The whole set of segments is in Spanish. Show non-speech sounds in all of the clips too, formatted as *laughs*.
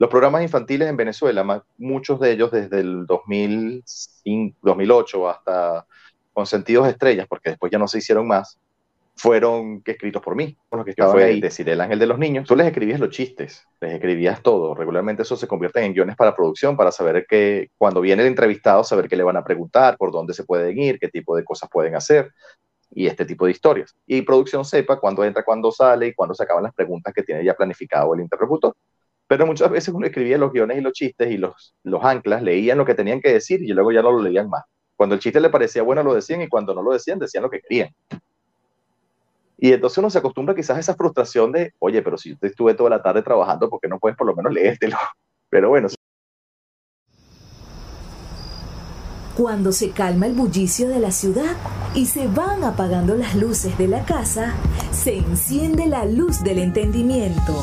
Los programas infantiles en Venezuela, muchos de ellos desde el 2005, 2008 hasta con sentidos estrellas, porque después ya no se hicieron más, fueron escritos por mí, por los que estaban ahí. Decir el ángel de los niños. Tú les escribías los chistes, les escribías todo. Regularmente eso se convierte en guiones para producción, para saber que cuando viene el entrevistado, saber qué le van a preguntar, por dónde se pueden ir, qué tipo de cosas pueden hacer y este tipo de historias. Y producción sepa cuándo entra, cuándo sale y cuándo se acaban las preguntas que tiene ya planificado el interlocutor. Pero muchas veces uno escribía los guiones y los chistes y los, los anclas leían lo que tenían que decir y luego ya no lo leían más. Cuando el chiste le parecía bueno lo decían y cuando no lo decían decían lo que querían. Y entonces uno se acostumbra quizás a esa frustración de, oye, pero si yo estuve toda la tarde trabajando, ¿por qué no puedes por lo menos leértelo? *laughs* Pero bueno. Cuando se calma el bullicio de la ciudad y se van apagando las luces de la casa, se enciende la luz del entendimiento.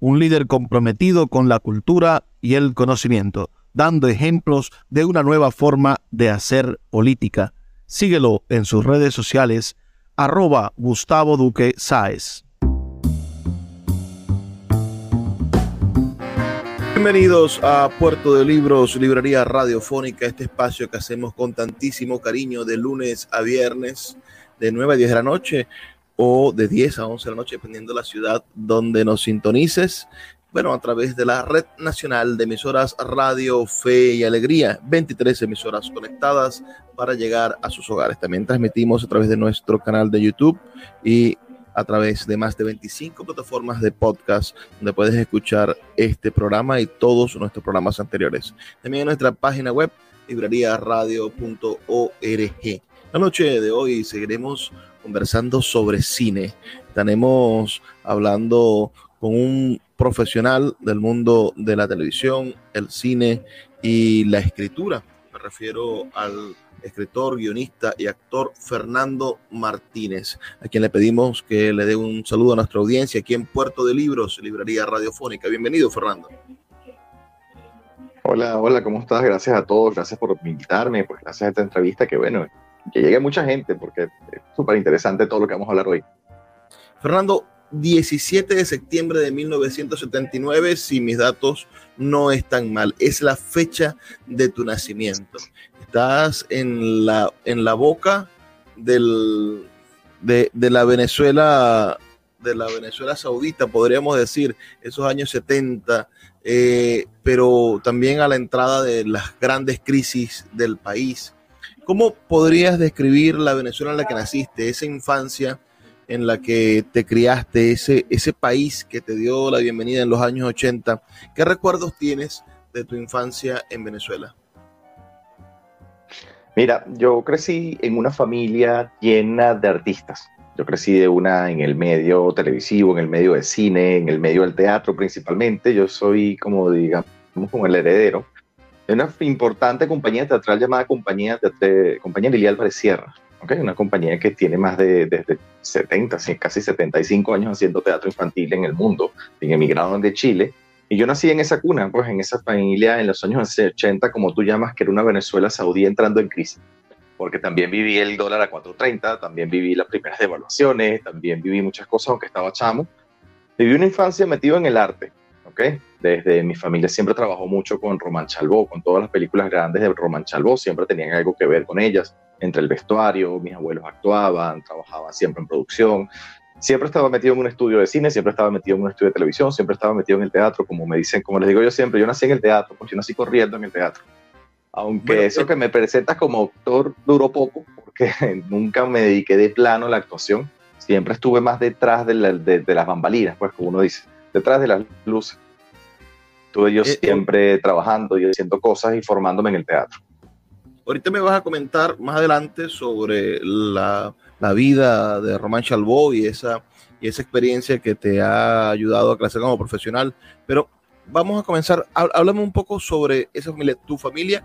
un líder comprometido con la cultura y el conocimiento, dando ejemplos de una nueva forma de hacer política. Síguelo en sus redes sociales arroba Gustavo Duque Sáez. Bienvenidos a Puerto de Libros, Librería Radiofónica, este espacio que hacemos con tantísimo cariño de lunes a viernes, de 9 a 10 de la noche o de 10 a 11 de la noche, dependiendo de la ciudad donde nos sintonices bueno, a través de la Red Nacional de Emisoras Radio Fe y Alegría, 23 emisoras conectadas para llegar a sus hogares. También transmitimos a través de nuestro canal de YouTube y a través de más de 25 plataformas de podcast donde puedes escuchar este programa y todos nuestros programas anteriores. También en nuestra página web librariaradio.org. La noche de hoy seguiremos conversando sobre cine. Estaremos hablando con un profesional del mundo de la televisión, el cine y la escritura. Me refiero al escritor, guionista y actor Fernando Martínez, a quien le pedimos que le dé un saludo a nuestra audiencia aquí en Puerto de Libros, Librería Radiofónica. Bienvenido, Fernando. Hola, hola, ¿cómo estás? Gracias a todos, gracias por invitarme, pues gracias a esta entrevista, que bueno, que llegue mucha gente, porque es súper interesante todo lo que vamos a hablar hoy. Fernando, 17 de septiembre de 1979, si mis datos no están mal. Es la fecha de tu nacimiento. Estás en la, en la boca del, de, la Venezuela de la Venezuela Saudita, podríamos decir, esos años 70, eh, pero también a la entrada de las grandes crisis del país. ¿Cómo podrías describir la Venezuela en la que naciste, esa infancia? en la que te criaste, ese, ese país que te dio la bienvenida en los años 80. ¿Qué recuerdos tienes de tu infancia en Venezuela? Mira, yo crecí en una familia llena de artistas. Yo crecí de una en el medio televisivo, en el medio de cine, en el medio del teatro principalmente. Yo soy como, digamos, como el heredero de una importante compañía teatral llamada Compañía, de, compañía Lili Álvarez Sierra una compañía que tiene más de desde 70, casi 75 años haciendo teatro infantil en el mundo, en emigraron de Chile. Y yo nací en esa cuna, pues en esa familia en los años 80, como tú llamas, que era una Venezuela saudí entrando en crisis. Porque también viví el dólar a 4.30, también viví las primeras devaluaciones, también viví muchas cosas, aunque estaba chamo. Viví una infancia metido en el arte, ¿ok? Desde mi familia siempre trabajó mucho con Román Chalbó, con todas las películas grandes de Román Chalbó, siempre tenían algo que ver con ellas entre el vestuario, mis abuelos actuaban, trabajaban siempre en producción. siempre estaba metido en un estudio de cine, siempre estaba metido en un estudio de televisión, siempre estaba metido en el teatro, como me dicen, como les digo yo siempre, yo nací en el teatro, pues yo nací corriendo en el teatro. Aunque eso eh, que me presentas como actor duró poco, porque *laughs* nunca me dediqué de plano a la actuación, siempre estuve más detrás de, las bambalinas, pues como uno dice, detrás de las luces. Estuve yo eh, siempre trabajando y haciendo cosas y formándome en el teatro. Ahorita me vas a comentar más adelante sobre la, la vida de Román Chalbó y esa, y esa experiencia que te ha ayudado a crecer como profesional. Pero vamos a comenzar. Háblame un poco sobre esa familia. ¿Tu familia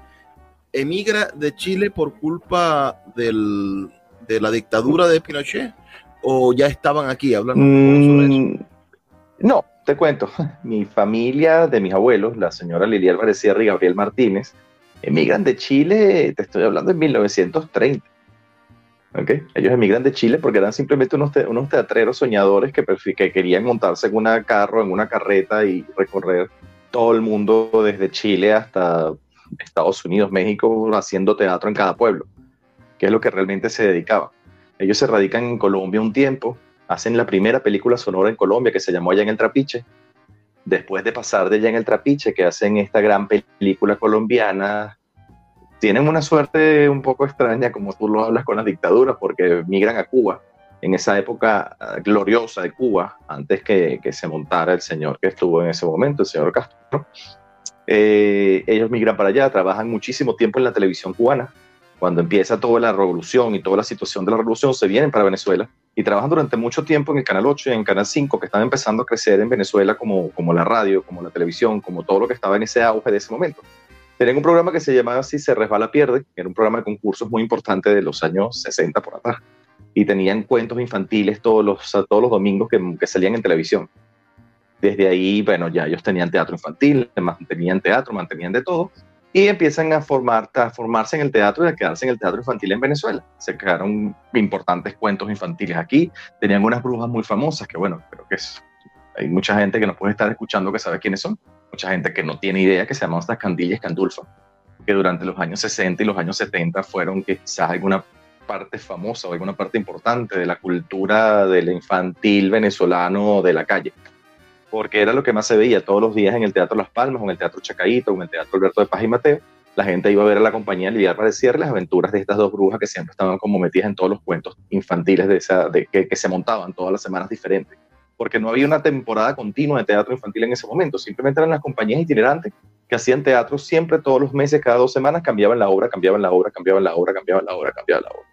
emigra de Chile por culpa del, de la dictadura de Pinochet? ¿O ya estaban aquí hablando sobre eso? Mm, no, te cuento. *laughs* Mi familia de mis abuelos, la señora Lili Álvarez Sierra y Gabriel Martínez, emigran de Chile, te estoy hablando en 1930. ¿Okay? Ellos emigran de Chile porque eran simplemente unos, unos teatreros soñadores que, que querían montarse en un carro, en una carreta y recorrer todo el mundo desde Chile hasta Estados Unidos, México, haciendo teatro en cada pueblo, que es lo que realmente se dedicaban. Ellos se radican en Colombia un tiempo, hacen la primera película sonora en Colombia que se llamó Allá en el Trapiche, después de pasar de allá en el Trapiche, que hacen esta gran película colombiana, tienen una suerte un poco extraña, como tú lo hablas con las dictaduras, porque migran a Cuba, en esa época ah, gloriosa de Cuba, antes que, se montara el señor que estuvo en ese momento, el señor Castro. Eh, ellos migran para allá, trabajan muchísimo tiempo en la televisión cubana. Cuando empieza toda la revolución y toda la situación de la revolución, se vienen para Venezuela y trabajan durante mucho tiempo en el Canal 8 y en Canal 5, que están empezando a crecer en Venezuela como, como la radio, como la televisión, como todo lo que estaba en ese auge de ese momento. Tenían un programa que se llamaba Si se resbala, pierde, que era un programa de concursos muy importante de los años 60 por atrás. Y tenían cuentos infantiles todos los, todos los domingos que, que salían en televisión. Desde ahí, bueno, ya ellos tenían teatro infantil, mantenían teatro, mantenían de todo y empiezan a, formar, a formarse en el teatro y a quedarse en el teatro infantil en Venezuela. Se crearon importantes cuentos infantiles aquí, tenían unas brujas muy famosas, que bueno, creo que es, hay mucha gente que nos puede estar escuchando que sabe quiénes son, mucha gente que no tiene idea que se llaman estas candillas candulfa, que durante los años 60 y los años 70 fueron quizás alguna parte famosa o alguna parte importante de la cultura del infantil venezolano de la calle porque era lo que más se veía todos los días en el Teatro Las Palmas, en el Teatro Chacaíto, en el Teatro Alberto de Paz y Mateo. La gente iba a ver a la compañía Lidiar para decirle las aventuras de estas dos brujas que siempre estaban como metidas en todos los cuentos infantiles de esa, de, que, que se montaban todas las semanas diferentes. Porque no había una temporada continua de teatro infantil en ese momento, simplemente eran las compañías itinerantes que hacían teatro siempre, todos los meses, cada dos semanas, cambiaban la obra, cambiaban la obra, cambiaban la obra, cambiaban la obra, cambiaban la obra.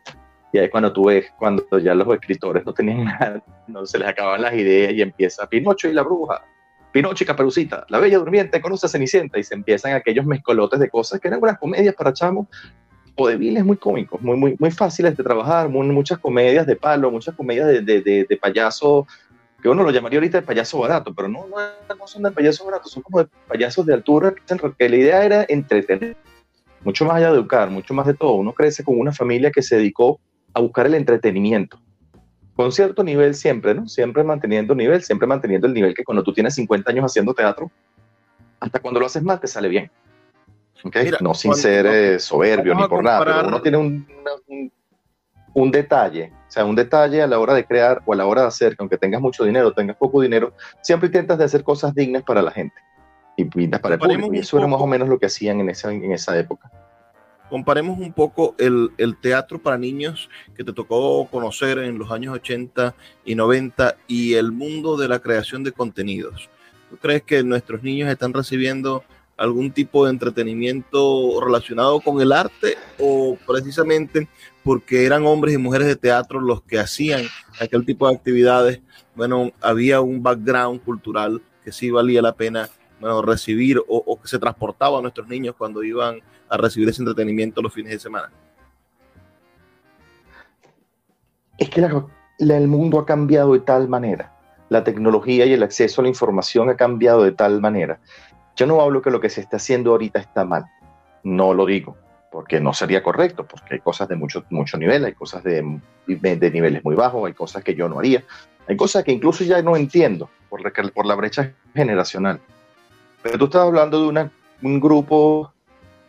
Y ahí cuando tú ves, cuando ya los escritores no tenían *laughs* nada, no se les acaban las ideas y empieza Pinocho y la bruja, Pinocho y Caperucita, La Bella Durmiente conoce a Cenicienta y se empiezan aquellos mezcolotes de cosas que eran unas comedias para chamos o de muy cómicos, muy, muy, muy fáciles de trabajar, muchas comedias de palo, muchas comedias de, de, de, payaso, que uno lo llamaría ahorita de payaso barato, pero no, no, son de payaso barato, son como de payasos de altura, que la idea era entretener, mucho más allá de educar, mucho más de todo. Uno crece con una familia que se dedicó a buscar el entretenimiento con cierto nivel siempre, ¿no? Siempre manteniendo nivel, siempre manteniendo el nivel que cuando tú tienes 50 años haciendo teatro, hasta cuando lo haces mal te sale bien. ¿Okay? no sin ser eh, soberbio ni por nada, pero uno tiene un, un, detalle, o sea, un detalle a la hora de crear o a la hora de hacer, que aunque tengas mucho dinero, tengas poco dinero, siempre intentas de hacer cosas dignas para la gente y dignas para el público. Y eso era más o menos lo que hacían en esa, en esa época comparemos un poco el, teatro para niños que te tocó conocer en los años 80 y 90 y el mundo de la creación de contenidos. ¿Tú crees que nuestros niños están recibiendo algún tipo de entretenimiento relacionado con el arte o precisamente porque eran hombres y mujeres de teatro los que hacían aquel tipo de actividades? Bueno, había un background cultural que sí valía la pena recibir o, o que se transportaba a nuestros niños cuando iban a recibir ese entretenimiento los fines de semana? Es que el mundo ha cambiado de tal manera, la tecnología y el acceso a la información ha cambiado de tal manera. Yo no hablo que lo que se está haciendo ahorita está mal, no lo digo, porque no sería correcto, porque hay cosas de mucho, mucho nivel, hay cosas de, de niveles muy bajos, hay cosas que yo no haría, hay cosas que incluso ya no entiendo por la, brecha generacional. Pero tú estás hablando de un grupo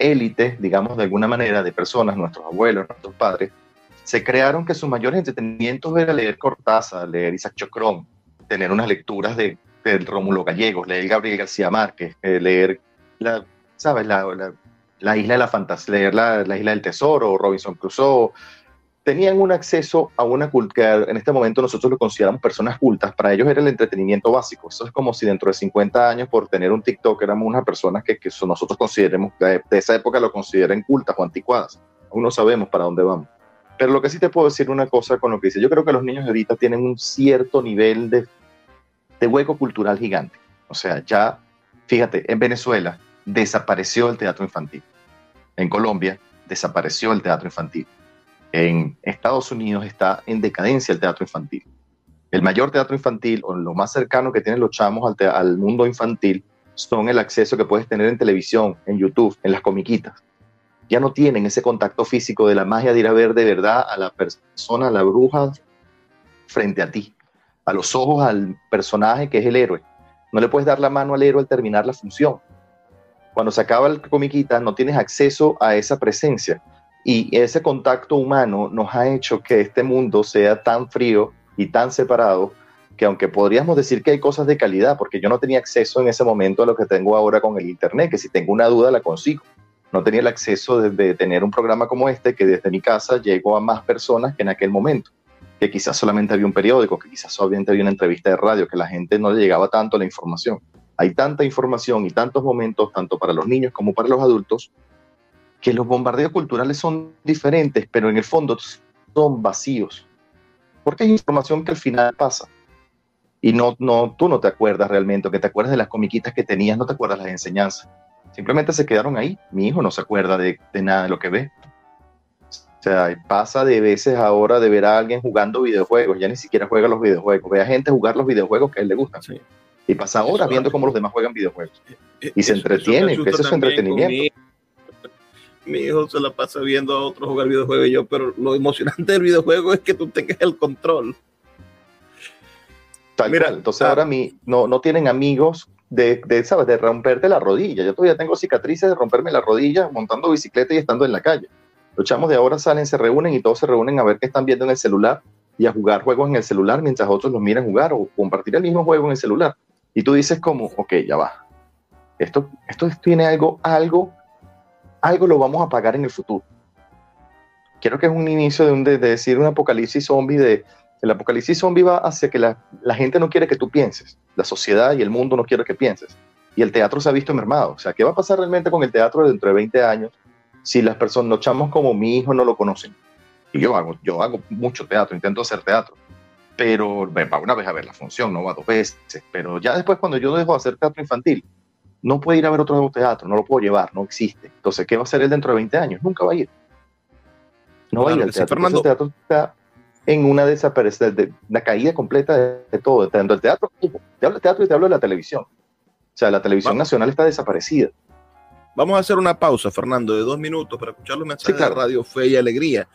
élite, digamos de alguna manera, de personas, nuestros abuelos, nuestros padres, se crearon que sus mayores entretenimientos era leer Cortázar, leer Isaac Chocrón, tener unas lecturas de, de Rómulo Gallegos, leer Gabriel García Márquez, eh, leer la, ¿sabes? La, la, isla de la fantasía, leer la, la, isla del tesoro, Robinson Crusoe. Tenían un acceso a una cultura, en este momento nosotros lo consideramos personas cultas, para ellos era el entretenimiento básico. Eso es como si dentro de 50 años, por tener un TikTok, éramos unas personas que, que nosotros consideremos, de, de esa época lo consideren cultas o anticuadas. Aún no sabemos para dónde vamos. Pero lo que sí te puedo decir una cosa con lo que dice, yo creo que los niños de ahorita tienen un cierto nivel de, de hueco cultural gigante. O sea, ya, fíjate, en Venezuela desapareció el teatro infantil. En Colombia desapareció el teatro infantil. En Estados Unidos está en decadencia el teatro infantil. El mayor teatro infantil, o lo más cercano que tienen los chamos al, al mundo infantil, son el acceso que puedes tener en televisión, en YouTube, en las comiquitas ya no tienen ese contacto físico de la magia de ir a ver de verdad a la persona, a la bruja frente a ti, a los ojos al personaje que es el héroe. No le puedes dar la mano al héroe al terminar la función. Cuando se acaba el comiquita no tienes acceso a esa presencia y ese contacto humano nos ha hecho que este mundo sea tan frío y tan separado que aunque podríamos decir que hay cosas de calidad, porque yo no tenía acceso en ese momento a lo que tengo ahora con el Internet, que si tengo una duda la consigo no tenía el acceso de, tener un programa como este que desde mi casa llegó a más personas que en aquel momento, que quizás solamente había un periódico, que quizás solamente había una entrevista de radio, que la gente no le llegaba tanto la información. Hay tanta información y tantos momentos, tanto para los niños como para los adultos, que los bombardeos culturales son diferentes, pero en el fondo son vacíos. Porque hay información que al final pasa. Y no, no, tú no te acuerdas realmente, o que te acuerdas de las comiquitas que tenías, no te acuerdas las enseñanzas simplemente se quedaron ahí. Mi hijo no se acuerda de, de, nada de lo que ve. O sea, pasa de veces ahora de ver a alguien jugando videojuegos, ya ni siquiera juega los videojuegos, ve a gente jugar los videojuegos que a él le gustan. Sí. Y pasa horas viendo cómo los demás juegan videojuegos. Eh, y se entretiene, que ese es su entretenimiento. Mi, mi, hijo se la pasa viendo a otros jugar videojuegos y yo, pero lo emocionante del videojuego es que tú tengas el control. Tal Mira, entonces ah, ahora mi, no, no tienen amigos de, de, ¿sabes? de romperte la rodilla. Yo todavía tengo cicatrices de romperme la rodilla montando bicicleta y estando en la calle. Los chamos de ahora salen, se reúnen y todos se reúnen a ver qué están viendo en el celular y a jugar juegos en el celular mientras otros los miran jugar o compartir el mismo juego en el celular. Y tú dices como, ok, ya va. Esto, esto tiene algo, algo, algo lo vamos a pagar en el futuro. Quiero que es un inicio de, un, de, de decir un apocalipsis zombie de, el apocalipsis zombie va hacia que la, la, gente no quiere que tú pienses, la sociedad y el mundo no quiere que pienses. Y el teatro se ha visto mermado. O sea, ¿qué va a pasar realmente con el teatro dentro de 20 años si las personas, los chamos como mi hijo no lo conocen? Y yo hago, yo hago mucho teatro, intento hacer teatro, pero va una vez a ver la función, no va dos veces. Pero ya después, cuando yo dejo de hacer teatro infantil, no puede ir a ver otro teatro, no lo puedo llevar, no existe. Entonces, ¿qué va a hacer él dentro de 20 años? Nunca va a ir. No va a ir al teatro. Fernando, el teatro está en una desaparición, de la caída completa de, todo, tanto el teatro, te hablo del teatro y te hablo de la televisión. O sea, la televisión Vamos. nacional está desaparecida. Vamos a hacer una pausa, Fernando, de dos minutos para escuchar los mensajes sí, claro. de Radio Fe y Alegría,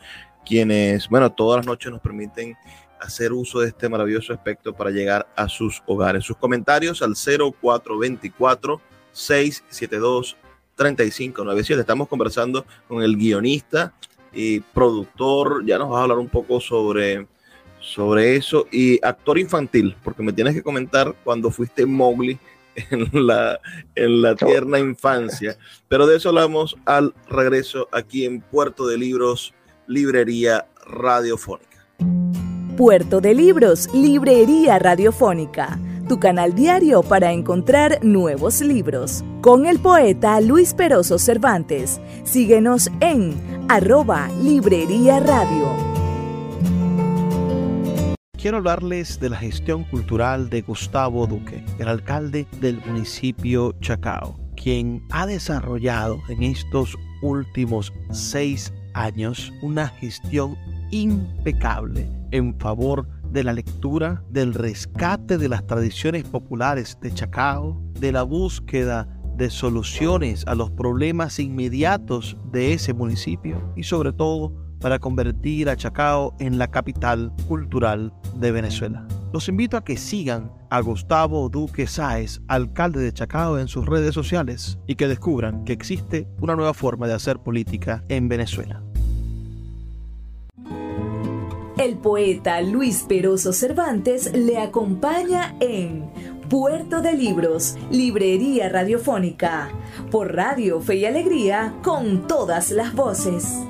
quienes, bueno, todas las noches nos permiten hacer uso de este maravilloso aspecto para llegar a sus hogares. Sus comentarios al 0424 672 3597. Estamos conversando con el guionista y productor, ya nos vas a hablar un poco sobre, sobre eso, y actor infantil, porque me tienes que comentar cuando fuiste Mowgli *laughs* en la, en la tierna infancia, pero de eso hablamos al regreso aquí en Puerto de Libros, Librería Radiofónica. Puerto de Libros, Librería Radiofónica tu canal diario para encontrar nuevos libros. Con el poeta Luis Peroso Cervantes. Síguenos en arroba Librería Radio. Quiero hablarles de la gestión cultural de Gustavo Duque, el alcalde del municipio Chacao, quien ha desarrollado en estos últimos seis años una gestión impecable en favor de de la lectura, del rescate de las tradiciones populares de Chacao, de la búsqueda de soluciones a los problemas inmediatos de ese municipio y sobre todo para convertir a Chacao en la capital cultural de Venezuela. Los invito a que sigan a Gustavo Duque Sáez, alcalde de Chacao, en sus redes sociales y que descubran que existe una nueva forma de hacer política en Venezuela. El poeta Luis Peroso Cervantes le acompaña en Puerto de Libros, Librería Radiofónica, por Radio Fe y Alegría, con todas las voces.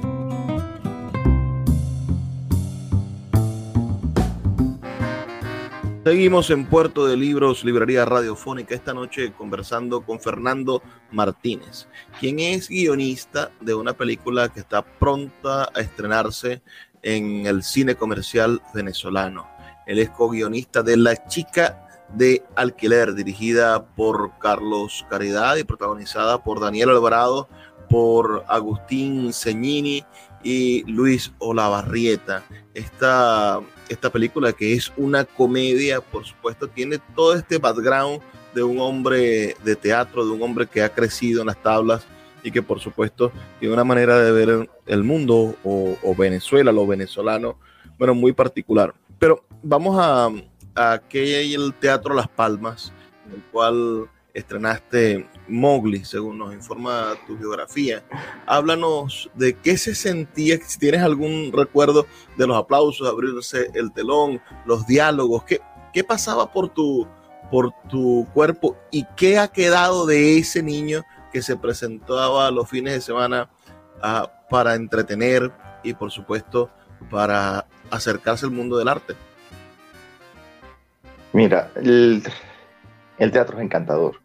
Seguimos en Puerto de Libros, Librería Radiofónica, esta noche conversando con Fernando Martínez, quien es guionista de una película que está pronta a estrenarse en el cine comercial venezolano. Él es co-guionista de La chica de alquiler, dirigida por Carlos Caridad y protagonizada por Daniel Alvarado, por Agustín Ceñini y Luis Olavarrieta. Esta, esta película que es una comedia, por supuesto, tiene todo este background de un hombre de teatro, de un hombre que ha crecido en las tablas y que por supuesto tiene una manera de ver el mundo o, Venezuela, lo venezolano, bueno, muy particular. Pero vamos a, a aquel teatro Las Palmas, en el cual estrenaste Mowgli, según nos informa tu biografía. Háblanos de qué se sentía, si tienes algún recuerdo de los aplausos, abrirse el telón, los diálogos, qué, qué pasaba por tu, por tu cuerpo y qué ha quedado de ese niño que se presentaba los fines de semana ah, para entretener y por supuesto para acercarse al mundo del arte. Mira, el, el teatro es encantador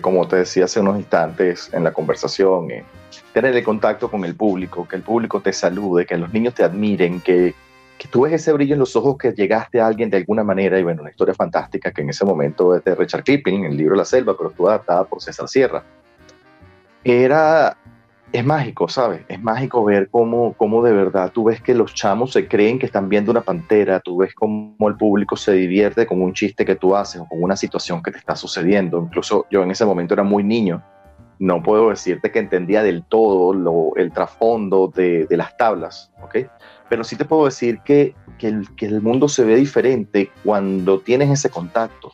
como te decía hace unos instantes en la conversación, eh, tener el contacto con el público, que el público te salude, que los niños te admiren, que, que tú ves ese brillo en los ojos que llegaste a alguien de alguna manera, y bueno, una historia fantástica que en ese momento es de Richard Kipling, el libro La Selva, pero estuvo adaptada por César Sierra. Era es mágico, ¿sabes? Es mágico ver cómo, cómo de verdad tú ves que los chamos se creen que están viendo una pantera, tú ves cómo el público se divierte con un chiste que tú haces o con una situación que te está sucediendo. Incluso yo en ese momento era muy niño, no puedo decirte que entendía del todo lo, el trasfondo de, de, las tablas, ¿ok? Pero sí te puedo decir que, que, el, que el mundo se ve diferente cuando tienes ese contacto.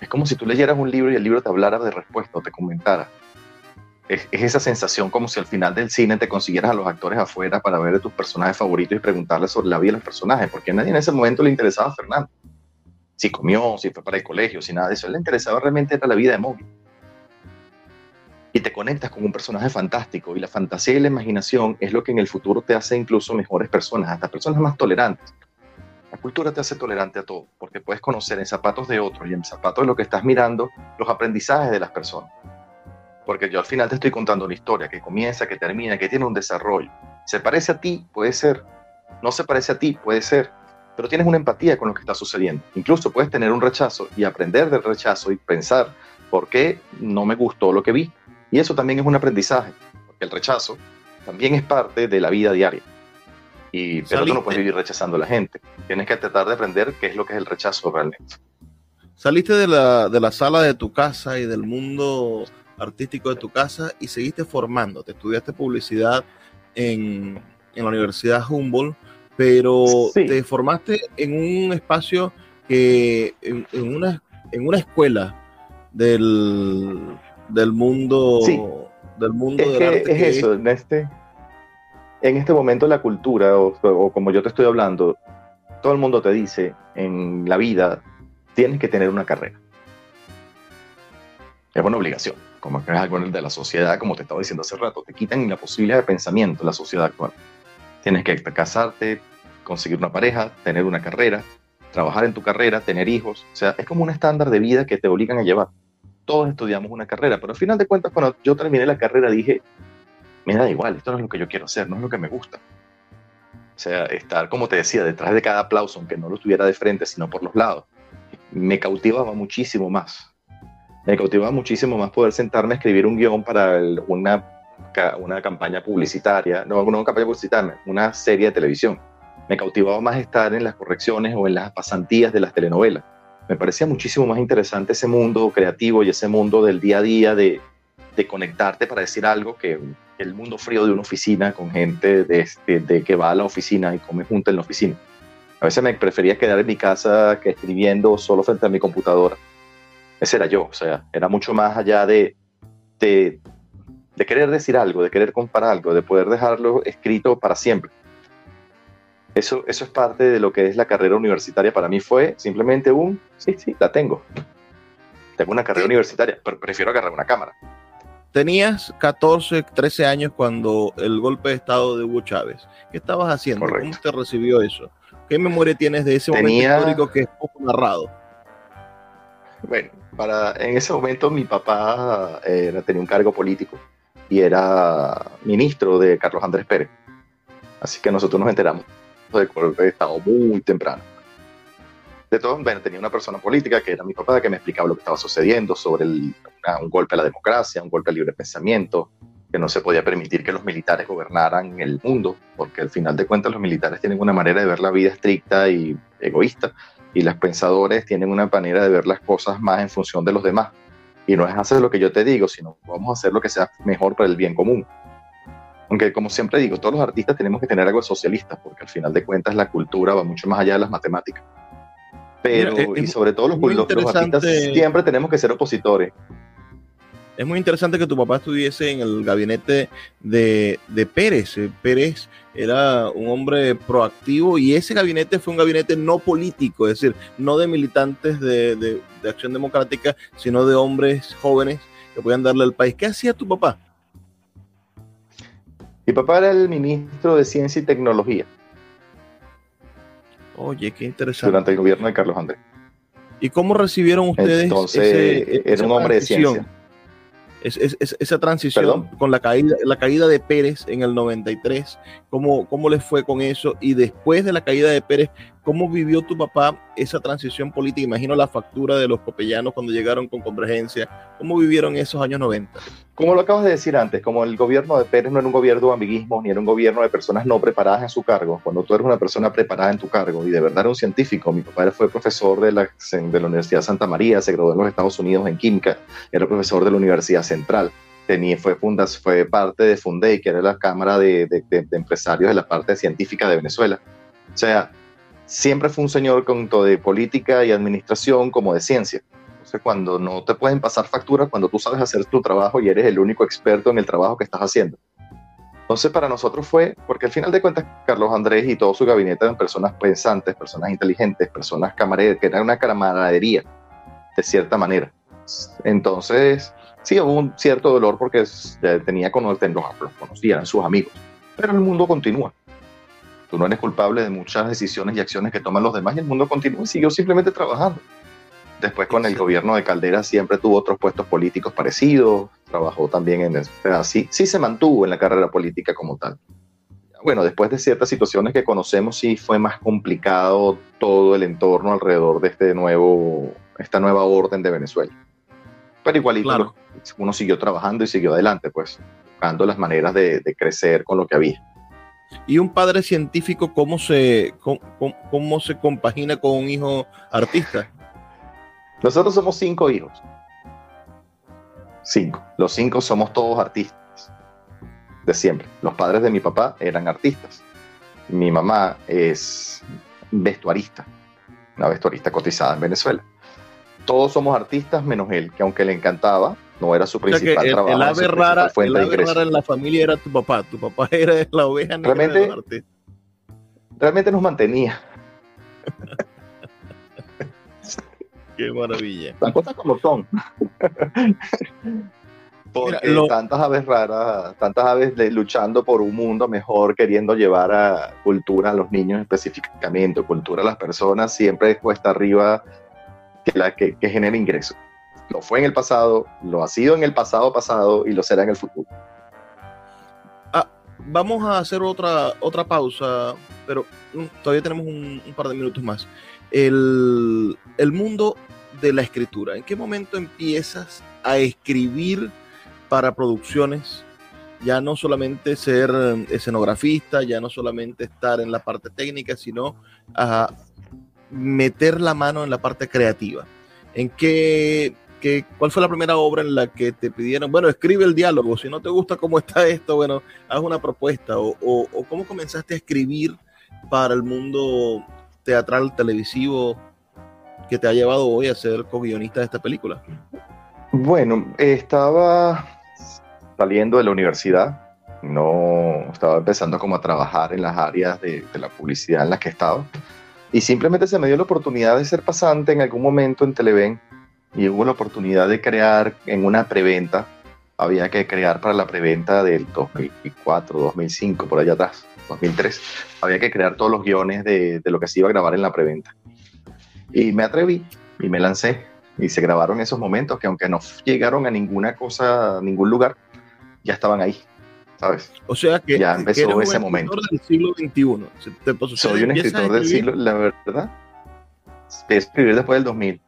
Es como si tú leyeras un libro y el libro te hablara de respuesta o te comentara es, esa sensación como si al final del cine te consiguieras a los actores afuera para ver a tus personajes favoritos y preguntarles sobre la vida de los personajes, porque a nadie en ese momento le interesaba a Fernando. Si comió, si fue para el colegio, si nada de eso. le interesaba realmente era la vida de Mowgli. Y te conectas con un personaje fantástico y la fantasía y la imaginación es lo que en el futuro te hace incluso mejores personas, hasta personas más tolerantes. La cultura te hace tolerante a todo, porque puedes conocer en zapatos de otros y en zapatos de lo que estás mirando los aprendizajes de las personas porque yo al final te estoy contando una historia que comienza, que termina, que tiene un desarrollo. Se parece a ti, puede ser. No se parece a ti, puede ser. Pero tienes una empatía con lo que está sucediendo. Incluso puedes tener un rechazo y aprender del rechazo y pensar por qué no me gustó lo que vi. Y eso también es un aprendizaje, porque el rechazo también es parte de la vida diaria. Y, pero tú no puedes vivir rechazando a la gente. Tienes que tratar de aprender qué es lo que es el rechazo realmente. Saliste de la, de la sala de tu casa y del mundo artístico de tu casa y seguiste formándote. Estudiaste publicidad en, en la Universidad Humboldt, pero te formaste en un espacio que, en, una, en una escuela del, del mundo, del mundo es del Es eso, en este, en este momento la cultura, o como yo te estoy hablando, todo el mundo te dice en la vida, tienes que tener una carrera. Es una obligación como es algo de la sociedad, como te estaba diciendo hace rato, te quitan la posibilidad de pensamiento en la sociedad actual. Tienes que casarte, conseguir una pareja, tener una carrera, trabajar en tu carrera, tener hijos. O sea, es como un estándar de vida que te obligan a llevar. Todos estudiamos una carrera, pero al final de cuentas, cuando yo terminé la carrera, dije, me da igual, esto no es lo que yo quiero hacer, no es lo que me gusta. O sea, estar, como te decía, detrás de cada aplauso, aunque no lo tuviera de frente, sino por los lados, me cautivaba muchísimo más me cautivaba muchísimo más poder sentarme a escribir un guion para una, una campaña publicitaria, no, una campaña publicitaria, una serie de televisión. Me cautivaba más estar en las correcciones o en las pasantías de las telenovelas. Me parecía muchísimo más interesante ese mundo creativo y ese mundo del día a día de, de conectarte para decir algo que el mundo frío de una oficina con gente de, este, de que va a la oficina y come junto en la oficina. A veces me prefería quedar en mi casa que escribiendo solo frente a mi computadora ese era yo, o sea, era mucho más allá de, de, querer decir algo, de querer comparar algo, de poder dejarlo escrito para siempre. Eso, eso es parte de lo que es la carrera universitaria. Para mí fue simplemente un, sí, sí, la tengo. Tengo una carrera universitaria, pero prefiero agarrar una cámara. Tenías 14, 13 años cuando el golpe de Estado de Hugo Chávez. ¿Qué estabas haciendo? ¿Cómo te recibió eso? ¿Qué memoria tienes de ese momento histórico que es poco narrado? Bueno, para, en ese momento mi papá eh, tenía un cargo político y era ministro de Carlos Andrés Pérez. Así que nosotros nos enteramos del golpe de Estado muy temprano. De todo, bueno, tenía una persona política que era mi papá que me explicaba lo que estaba sucediendo sobre un golpe a la democracia, un golpe al libre pensamiento, que no se podía permitir que los militares gobernaran el mundo, porque al final de cuentas los militares tienen una manera de ver la vida estricta y egoísta, y los pensadores tienen una manera de ver las cosas más en función de los demás. Y no es hacer lo que yo te digo, sino vamos a hacer lo que sea mejor para el bien común. Aunque como siempre digo, todos los artistas tenemos que tener algo socialista, porque al final de cuentas la cultura va mucho más allá de las matemáticas. Pero, y sobre todo los, los artistas siempre tenemos que ser opositores. Es muy interesante que tu papá estuviese en el gabinete de, de Pérez. Eh, Pérez era un hombre proactivo y ese gabinete fue un gabinete no político, es decir, no de militantes de, de, de acción democrática, sino de hombres jóvenes que podían darle al país. ¿Qué hacía tu papá? Mi papá era el ministro de Ciencia y Tecnología. Oye, qué interesante. Durante el gobierno de Carlos Andrés. ¿Y cómo recibieron ustedes? Entonces, era un hombre de ciencia esa transición con la caída, la caída de Pérez en el 93, ¿cómo, ¿cómo les fue con eso? Y después de la caída de Pérez, ¿cómo vivió tu papá esa transición política? Imagino la factura de los copellanos cuando llegaron con Convergencia. ¿Cómo vivieron esos años 90? Como lo acabas de decir antes, como el gobierno de Pérez no era un gobierno de ambiguismo, ni era un gobierno de personas no preparadas en su cargo, cuando tú eres una persona preparada en tu cargo y de verdad era un científico, mi papá fue profesor de la, de la Universidad de Santa María, se graduó en los Estados Unidos en química, era profesor de la Universidad Central, tenía, fue, fundas, fue parte de Fundei, que era la Cámara de, de, de, Empresarios de la parte científica de Venezuela. O sea, siempre fue un señor todo de política y administración como de ciencia. Entonces, cuando no te pueden pasar facturas, cuando tú sabes hacer tu trabajo y eres el único experto en el trabajo que estás haciendo. Entonces, para nosotros fue, porque al final de cuentas, Carlos Andrés y todo su gabinete eran personas pensantes, personas inteligentes, personas camareras, que era una camaradería, de cierta manera. Entonces, sí hubo un cierto dolor porque tenía con los, los sus amigos, pero el mundo continúa. Tú no eres culpable de muchas decisiones y acciones que toman los demás y el mundo continúa y siguió simplemente trabajando. Después con el gobierno de Caldera siempre tuvo otros puestos políticos parecidos, trabajó también en eso, sí, sí se mantuvo en la carrera política como tal. Bueno, después de ciertas situaciones que conocemos, sí fue más complicado todo el entorno alrededor de este nuevo, esta nueva orden de Venezuela. Pero igualito uno siguió trabajando y siguió adelante, pues, buscando las maneras de, de crecer con lo que había. Y un padre científico, ¿cómo se, cómo, cómo se compagina con un hijo artista? Nosotros somos cinco hijos. Cinco. Los cinco somos todos artistas. De siempre. Los padres de mi papá eran artistas. Mi mamá es vestuarista. Una vestuarista cotizada en Venezuela todos somos artistas menos él, que aunque le encantaba, no era su principal el, trabajo. El ave, rara, el ave rara en la familia era tu papá, tu papá *laughs* era la oveja negra realmente, realmente nos mantenía. *laughs* Qué maravilla. Las cosas como son. *laughs* Porque Mira, lo... tantas aves raras, tantas aves luchando por un mundo mejor, queriendo llevar a cultura a los niños específicamente, cultura a las personas, siempre cuesta arriba que, la, que, que genere ingresos. Lo fue en el pasado, lo ha sido en el pasado pasado y lo será en el futuro. Ah, vamos a hacer otra, otra pausa, pero mm, todavía tenemos un, par de minutos más. El, el, mundo de la escritura, ¿en qué momento empiezas a escribir para producciones? Ya no solamente ser escenografista, ya no solamente estar en la parte técnica, sino a meter la mano en la parte creativa. ¿En qué, qué, cuál fue la primera obra en la que te pidieron, bueno, escribe el diálogo, si no te gusta cómo está esto, bueno, haz una propuesta, o cómo comenzaste a escribir para el mundo teatral, televisivo, que te ha llevado hoy a ser co-guionista de esta película? Bueno, estaba saliendo de la universidad, no estaba empezando como a trabajar en las áreas de, de la publicidad en las que estaba. Y simplemente se me dio la oportunidad de ser pasante en algún momento en Televen y hubo la oportunidad de crear en una preventa. Había que crear para la preventa del 2004, 2005, por allá atrás, 2003. Había que crear todos los guiones de, de lo que se iba a grabar en la preventa. Y me atreví y me lancé y se grabaron esos momentos que aunque no llegaron a ninguna cosa, a ningún lugar, ya estaban ahí, ¿sabes? O sea que ya empezó que ese escritor momento. del siglo XXI. Te- sea, Soy un escritor del siglo, la verdad. Empecé a escribir después del 2000.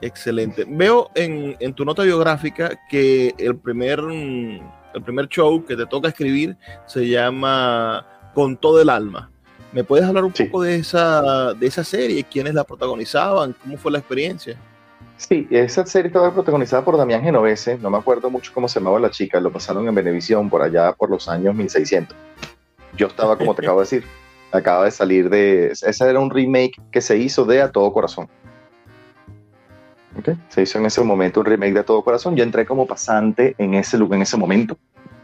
Excelente. Veo en, en tu nota biográfica que el primer, mm, el primer show que te toca escribir se llama Con todo el alma. ¿Me puedes hablar un Sí. poco de esa, de esa serie? ¿Quiénes la protagonizaban? ¿Cómo fue la experiencia? Sí, esa serie estaba protagonizada por Damián Genovese, no me acuerdo mucho cómo se llamaba la chica, lo pasaron en Venevisión por allá por los años 1600. Yo estaba, como te *laughs* acabo de decir, acaba de salir de... Ese era un remake que se hizo de A Todo Corazón. Se hizo en ese momento un remake de Todo Corazón. Yo entré como pasante en ese, lu- en ese momento,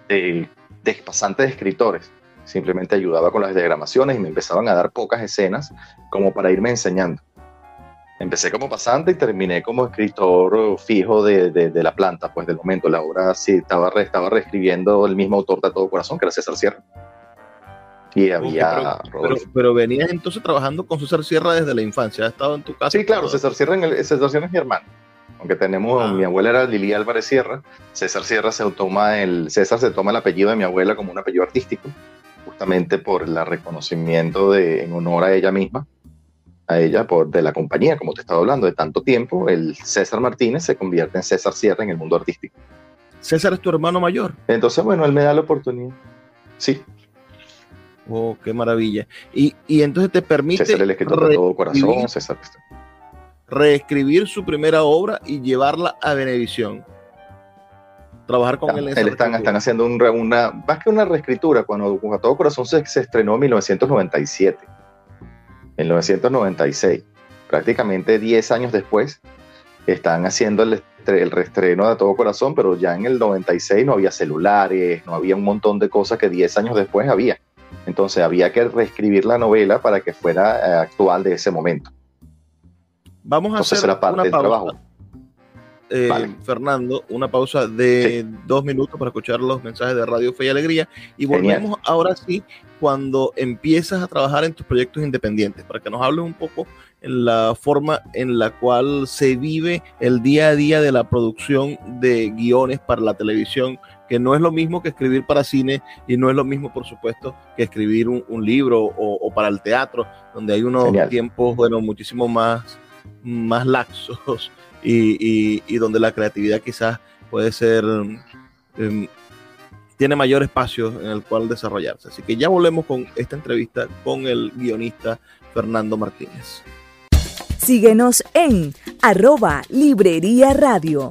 de, de pasante de escritores. Simplemente ayudaba con las diagramaciones y me empezaban a dar pocas escenas como para irme enseñando. Empecé como pasante y terminé como escritor fijo de, la planta, pues del momento. La obra sí estaba, estaba reescribiendo el mismo autor de Todo Corazón, que era César Sierra. Y había pero, pero- pero venías entonces trabajando con César Sierra desde la infancia. ¿Ha estado en tu casa? Sí, claro, César Sierra, en el- César Sierra es mi hermano. Aunque tenemos, Ah. mi abuela era Lili Álvarez Sierra, César Sierra se toma el, César se toma el apellido de mi abuela como un apellido artístico, justamente por el reconocimiento de, en honor a ella misma, a ella, por, de la compañía, como te estaba hablando, de tanto tiempo, el César Martínez se convierte en César Sierra en el mundo artístico. César es tu hermano mayor. Entonces, bueno, él me da la oportunidad. Sí, Oh, qué maravilla. Y, y entonces te permite César el escritor de todo corazón, reescribir- César. reescribir su primera obra y llevarla a Venevisión. Trabajar con él Él están, están haciendo un una, más que una reescritura, cuando a todo corazón se, se estrenó en 1997, en 1996, prácticamente 10 años después, están haciendo el, el reestreno de todo corazón, pero ya en el 96 no había celulares, no había un montón de cosas que 10 años después había. Entonces había que reescribir la novela para que fuera eh, actual de ese momento. Vamos a Entonces hacer era parte una del pausa. trabajo. eh, Vale. Fernando, una pausa de dos minutos para escuchar los mensajes de Radio Fe y Alegría y Genial. volvemos ahora sí cuando empiezas a trabajar en tus proyectos independientes, para que nos hables un poco en la forma en la cual se vive el día a día de la producción de guiones para la televisión, que no es lo mismo que escribir para cine y no es lo mismo, por supuesto, que escribir un, un libro o, o para el teatro, donde hay unos Genial. tiempos, bueno, muchísimo más, más laxos *laughs* y, y- y donde la creatividad quizás puede ser, em, tiene mayor espacio en el cual desarrollarse. Así que ya volvemos con esta entrevista con el guionista Fernando Martínez. Síguenos en arroba Librería Radio.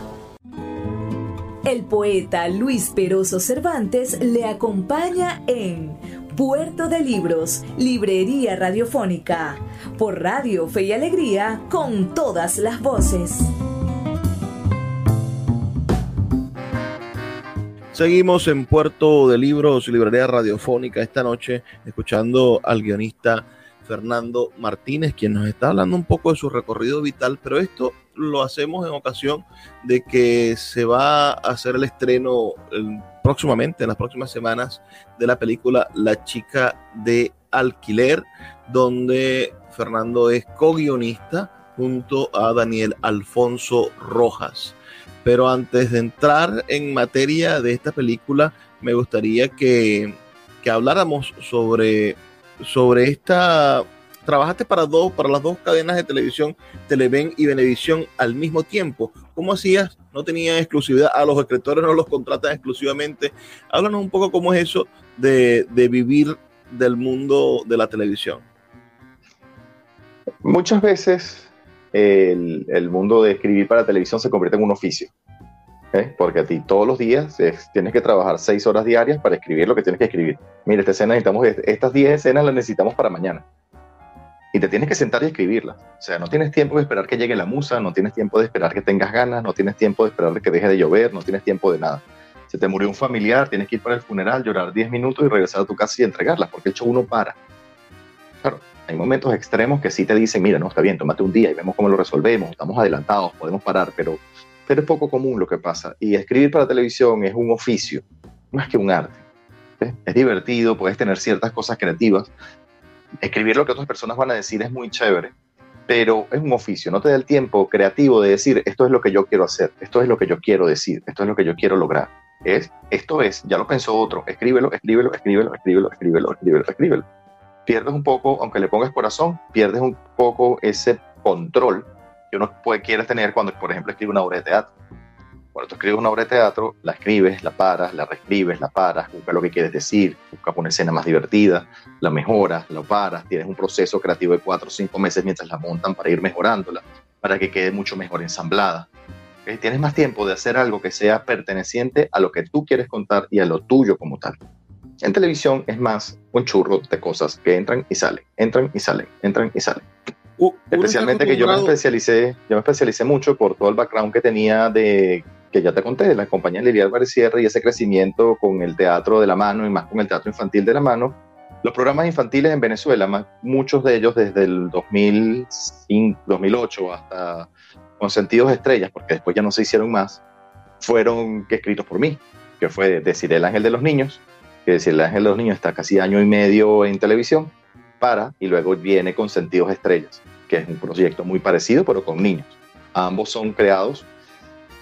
El poeta Luis Peroso Cervantes le acompaña en Puerto de Libros, Librería Radiofónica, por Radio Fe y Alegría, con todas las voces. Seguimos en Puerto de Libros, librería radiofónica esta noche, escuchando al guionista Fernando Martínez, quien nos está hablando un poco de su recorrido vital, pero esto lo hacemos en ocasión de que se va a hacer el estreno próximamente, en las próximas semanas, de la película La chica de alquiler, donde Fernando es co-guionista junto a Daniel Alfonso Rojas. Pero antes de entrar en materia de esta película, me gustaría que, que habláramos sobre, sobre esta trabajaste para dos, para las dos cadenas de televisión, Televen y Venevisión al mismo tiempo. ¿Cómo hacías? ¿No tenían exclusividad? ¿A los escritores no los contratan exclusivamente? Háblanos un poco cómo es eso de, vivir del mundo de la televisión. Muchas veces el, el, mundo de escribir para televisión se convierte en un oficio. ¿eh? Porque a ti todos los días tienes que trabajar seis horas diarias para escribir lo que tienes que escribir. Mira, esta escena necesitamos, estas diez escenas las necesitamos para mañana y te tienes que sentar y escribirla. O sea, no tienes tiempo de esperar que llegue la musa, no tienes tiempo de esperar que tengas ganas, no tienes tiempo de esperar que deje de llover, no tienes tiempo de nada. Se te murió un familiar, tienes que ir para el funeral, llorar 10 minutos y regresar a tu casa y entregarla, porque el show uno para. Claro, hay momentos extremos que sí te dicen, mira, no, está bien, tómate un día y vemos cómo lo resolvemos, estamos adelantados, podemos parar, pero, pero es poco común lo que pasa. Y escribir para televisión es un oficio, más que un arte. Es divertido, puedes tener ciertas cosas creativas, escribir lo que otras personas van a decir es muy chévere, pero es un oficio, no te da el tiempo creativo de decir, esto es lo que yo quiero hacer, esto es lo que yo quiero decir, esto es lo que yo quiero lograr. Es, esto es, ya lo pensó otro, escríbelo, escríbelo, escríbelo, escríbelo, escríbelo, escríbelo, escríbelo. Pierdes un poco, aunque le pongas corazón, pierdes un poco ese control que uno puede, quiere tener cuando, por ejemplo, escribe una obra de teatro cuando tú escribes una obra de teatro, la escribes, la paras, la reescribes, la paras, busca lo que quieres decir, busca una escena más divertida, la mejoras, la paras, tienes un proceso creativo de cuatro o cinco meses mientras la montan para ir mejorándola, para que quede mucho mejor ensamblada. Tienes más tiempo de hacer algo que sea perteneciente a lo que tú quieres contar y a lo tuyo como tal. En televisión es más un churro de cosas que entran y salen, entran y salen, entran y salen. Especialmente que yo me especialicé, yo me especialicé mucho por todo el background que tenía de que ya te conté, la compañía Lilial Sierra y ese crecimiento con el teatro de la mano y más con el teatro infantil de la mano. Los programas infantiles en Venezuela, muchos de ellos desde el 2005, 2008 hasta con sentidos estrellas, porque después ya no se hicieron más, fueron escritos por mí, que fue Decir el Ángel de los Niños, que Decir el Ángel de los Niños está casi año y medio en televisión, para, y luego viene con sentidos estrellas, que es un proyecto muy parecido, pero con niños. Ambos son creados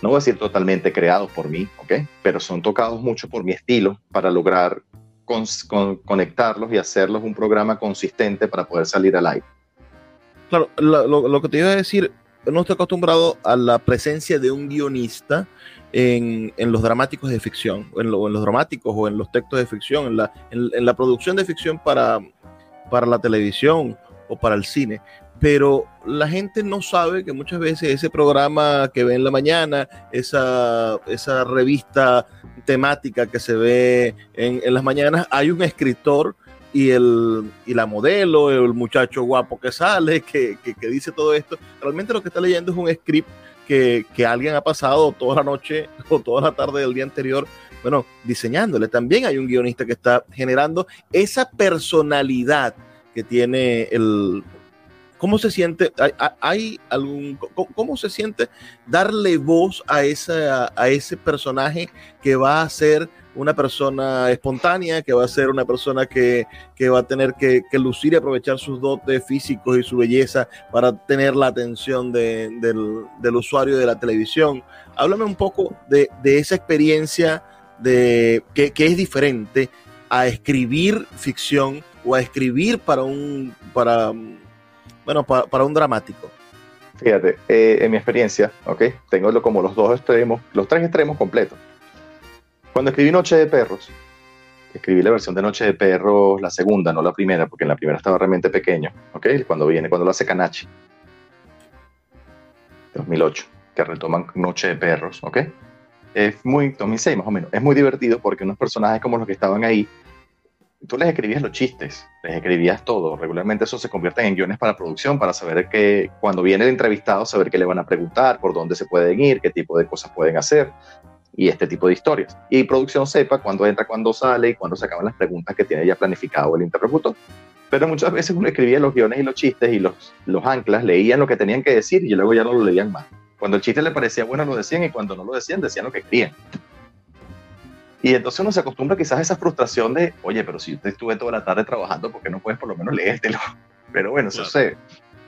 no voy a decir totalmente creados por mí, ¿ok? Pero son tocados mucho por mi estilo para lograr conectarlos y hacerlos un programa consistente para poder salir al aire. Claro, lo, que te iba a decir, no estoy acostumbrado a la presencia de un guionista en, los dramáticos de ficción, en, en, los dramáticos o en los textos de ficción, en la, en la producción de ficción para, para la televisión o para el cine pero la gente no sabe que muchas veces ese programa que ve en la mañana, esa, esa revista temática que se ve en, en las mañanas, hay un escritor y, el, y la modelo, el muchacho guapo que sale, *laughs* que, que, que, dice todo esto. Realmente lo que está leyendo es un script que, que alguien ha pasado toda la noche *laughs* o toda la tarde del día anterior bueno, diseñándole. También hay un guionista que está generando esa personalidad que tiene el, ¿Cómo se siente? ¿Hay, algún, cómo, se siente darle voz a, esa, a ese personaje que va a ser una persona espontánea, que va a ser una persona que, que va a tener que, lucir y aprovechar sus dotes físicos y su belleza para tener la atención de, del, usuario de la televisión? Háblame un poco de, de esa experiencia de, que, que es diferente a escribir ficción o a escribir para un... Para, bueno, para, un dramático? Fíjate, eh, en mi experiencia, ¿ok? Tengo como los dos extremos, los tres extremos completos. Cuando escribí Noche de Perros, escribí la versión de Noche de Perros, la segunda, no la primera, porque en la primera estaba realmente pequeño, ¿ok? Cuando viene, cuando lo hace Canachi. 2008, que retoman Noche de Perros, ¿ok? Es muy, 2006 más o menos, es muy divertido porque unos personajes como los que estaban ahí tú les escribías los chistes, les escribías todo. Regularmente eso se convierte en guiones para producción, para saber que cuando viene el entrevistado, saber qué le van a preguntar, por dónde se pueden ir, qué tipo de cosas pueden hacer y este tipo de historias. Y producción sepa cuándo entra, cuándo sale y cuándo se acaban las preguntas que tiene ya planificado el interlocutor. Pero muchas veces uno escribía los guiones y los chistes y los, anclas, leían lo que tenían que decir y luego ya no lo leían más. Cuando el chiste le parecía bueno lo decían y cuando no lo decían decían lo que querían. Y entonces uno se acostumbra quizás a esa frustración de, oye, pero si yo estuve toda la tarde trabajando, ¿por qué no puedes por lo menos leértelo? *laughs* Pero bueno, eso sucede.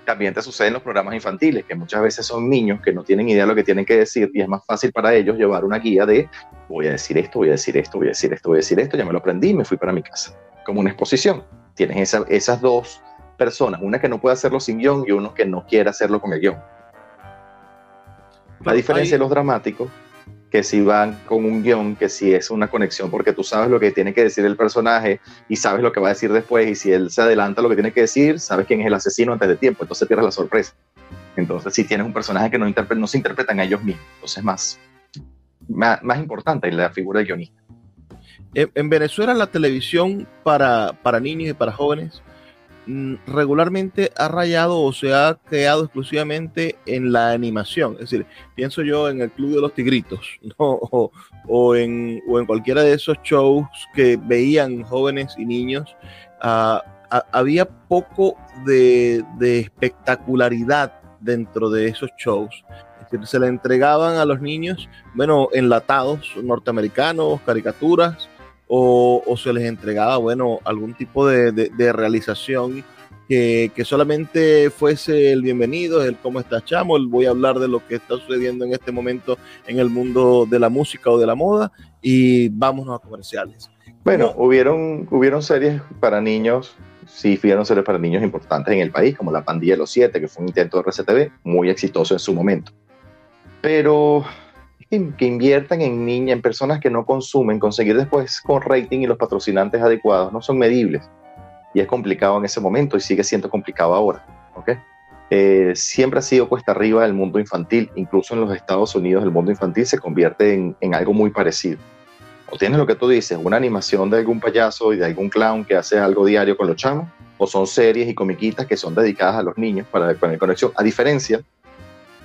También te sucede en los programas infantiles, que muchas veces son niños que no tienen idea de lo que tienen que decir y es más fácil para ellos llevar una guía de voy a decir esto, voy a decir esto, voy a decir esto, voy a decir esto, ya me lo aprendí y me fui para mi casa. Como una exposición. Tienes esas dos personas, una que no puede hacerlo sin guion y uno que no quiere hacerlo con el guion. La diferencia de los dramáticos que si van con un guion, que si es una conexión, porque tú sabes lo que tiene que decir el personaje y sabes lo que va a decir después, y si él se adelanta lo que tiene que decir, sabes quién es el asesino antes de tiempo, entonces pierdes la sorpresa. Entonces, si tienes un personaje que no, no se interpretan a ellos mismos, entonces más, más, importante la figura del guionista. En, Venezuela la televisión para, para niños y para jóvenes regularmente ha rayado o se ha creado exclusivamente en la animación. Es decir, pienso yo en el Club de los Tigritos *laughs* o, en, cualquiera de esos shows que veían jóvenes y niños. Ah, había poco de, espectacularidad dentro de esos shows. se le entregaban a los niños, bueno, enlatados norteamericanos, caricaturas, o, se les entregaba, bueno, algún tipo de, realización que, solamente fuese el bienvenido, el cómo está chamo, el voy a hablar de lo que está sucediendo en este momento en el mundo de la música o de la moda y vámonos a comerciales. Bueno, hubieron, hubieron series para niños, sí, hubieron series para niños importantes en el país, como La Pandilla de los Siete, que fue un intento de RCTV, muy exitoso en su momento. Pero que, inviertan en niñas, en personas que no consumen, conseguir después con rating y los patrocinantes adecuados no son medibles. Y es complicado en ese momento y sigue siendo complicado ahora. ¿okay? Eh, siempre ha sido cuesta arriba el mundo infantil, incluso en los Estados Unidos el mundo infantil se convierte en, en algo muy parecido. O tienes lo que tú dices, una animación de algún payaso y de algún clown que hace algo diario con los chamos, o son series y comiquitas que son dedicadas a los niños para poner conexión. A diferencia,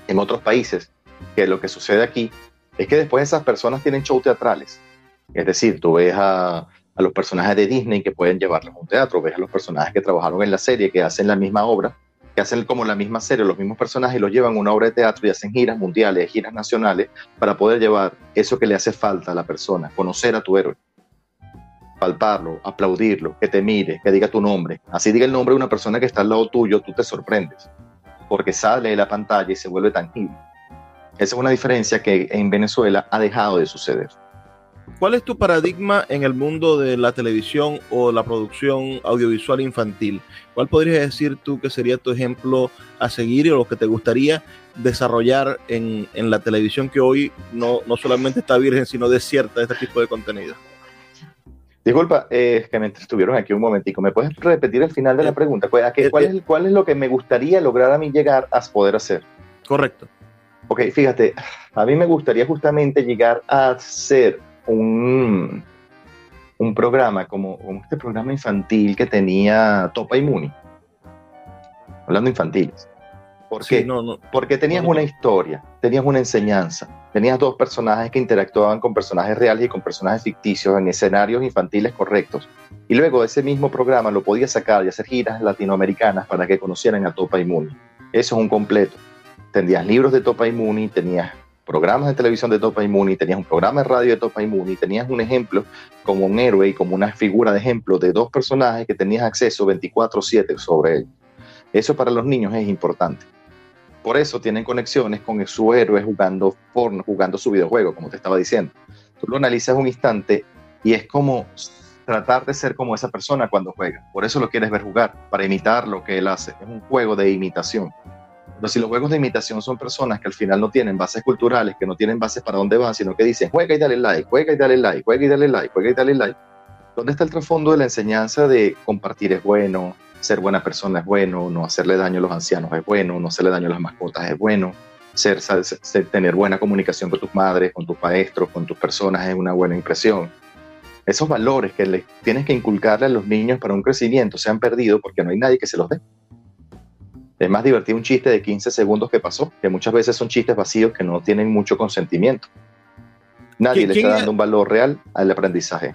en otros países, que lo que sucede aquí es que después esas personas tienen shows teatrales. Es decir, tú ves a, los personajes de Disney que pueden llevarlos a un teatro, ves a los personajes que trabajaron en la serie, que hacen la misma obra, que hacen como la misma serie, los mismos personajes los llevan a una obra de teatro y hacen giras mundiales, giras nacionales, para poder llevar eso que le hace falta a la persona, conocer a tu héroe, palparlo, aplaudirlo, que te mire, que diga tu nombre. Así diga el nombre de una persona que está al lado tuyo, tú te sorprendes, porque sale de la pantalla y se vuelve tangible. Esa es una diferencia que en Venezuela ha dejado de suceder. ¿Cuál es tu paradigma en el mundo de la televisión o la producción audiovisual infantil? ¿Cuál podrías decir tú que sería tu ejemplo a seguir o lo que te gustaría desarrollar en, la televisión que hoy no, no, solamente está virgen, sino desierta de este tipo de contenido? Disculpa, es que me estuvieron aquí un momentico. ¿Me puedes repetir el final de la eh, pregunta? ¿Cuál, eh, cuál, es, ¿Cuál es lo que me gustaría lograr a mí llegar a poder hacer? Correcto. Ok, fíjate, a mí me gustaría justamente llegar a hacer un, un programa como, este programa infantil que tenía Topa y Muni, hablando infantiles. ¿Por qué? No, no, Porque tenías una historia, tenías una enseñanza, tenías dos personajes que interactuaban con personajes reales y con personajes ficticios en escenarios infantiles correctos. Y luego ese mismo programa lo podías sacar y hacer giras latinoamericanas para que conocieran a Topa y Muni. Eso es un completo tenías libros de Topa y Muni, tenías programas de televisión de Topa y Muni, tenías un programa de radio de Topa y Muni, tenías un ejemplo como un héroe y como una figura de ejemplo de dos personajes que tenías acceso 24/7 sobre él. Eso para los niños es importante. Por eso tienen conexiones con su héroe jugando porno, jugando su videojuego, como te estaba diciendo. Tú lo analizas un instante y es como tratar de ser como esa persona cuando juega. Por eso lo quieres ver jugar, para imitar lo que él hace. Es un juego de imitación. Pero si los juegos de imitación son personas que al final no tienen bases culturales, que no tienen bases para dónde van, sino que dicen juega y dale like, juega y dale like, juega y dale like, juega y dale like. ¿Dónde está el trasfondo de la enseñanza de compartir es bueno, ser buena persona es bueno, no hacerle daño a los ancianos es bueno, no hacerle daño a las mascotas es bueno, ser, tener buena comunicación con tus madres, con tus maestros, con tus personas es una buena impresión? Esos valores que tienes que inculcarle a los niños para un crecimiento se han perdido porque no hay nadie que se los dé. Es más divertido un chiste de 15 segundos que pasó, que muchas veces son chistes vacíos que no tienen mucho consentimiento. Nadie le está dando un valor real al aprendizaje.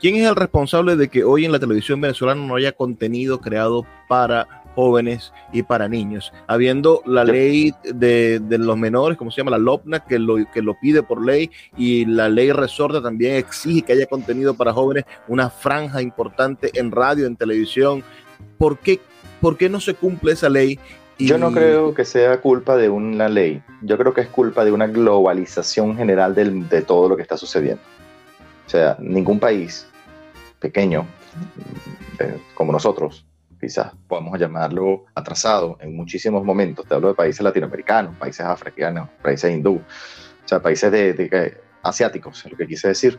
¿Quién es el responsable de que hoy en la televisión venezolana no haya contenido creado para jóvenes y para niños, habiendo la ley de, los menores, como se llama la LOPNA, que lo, que lo pide por ley, y la ley resorte también exige que haya contenido para jóvenes, una franja importante en radio, en televisión. ¿Por qué ¿por qué no se cumple esa ley? Yo no creo que sea culpa de una ley, yo creo que es culpa de una globalización general de todo lo que está sucediendo. O sea, ningún país pequeño eh, como nosotros, quizás podemos llamarlo atrasado en muchísimos momentos. Te hablo de países latinoamericanos, países africanos, países hindú, o sea, países de, asiáticos, es lo que quise decir.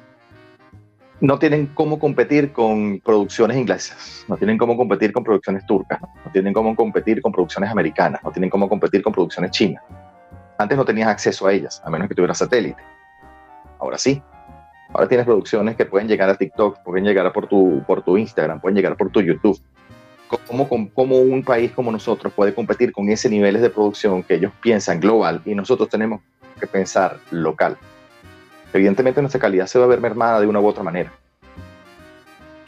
No tienen cómo competir con producciones inglesas, no tienen cómo competir con producciones turcas, no tienen cómo competir con producciones americanas, no tienen cómo competir con producciones chinas. Antes no tenías acceso a ellas, a menos que tuvieras satélite. Ahora sí, Ahora tienes producciones que pueden llegar a TikTok, pueden llegar por tu, por tu Instagram, pueden llegar por tu YouTube. ¿Cómo, ¿Cómo, un país como nosotros puede competir con ese niveles de producción que ellos piensan global y nosotros tenemos que pensar local? Evidentemente nuestra calidad se va a ver mermada de una u otra manera.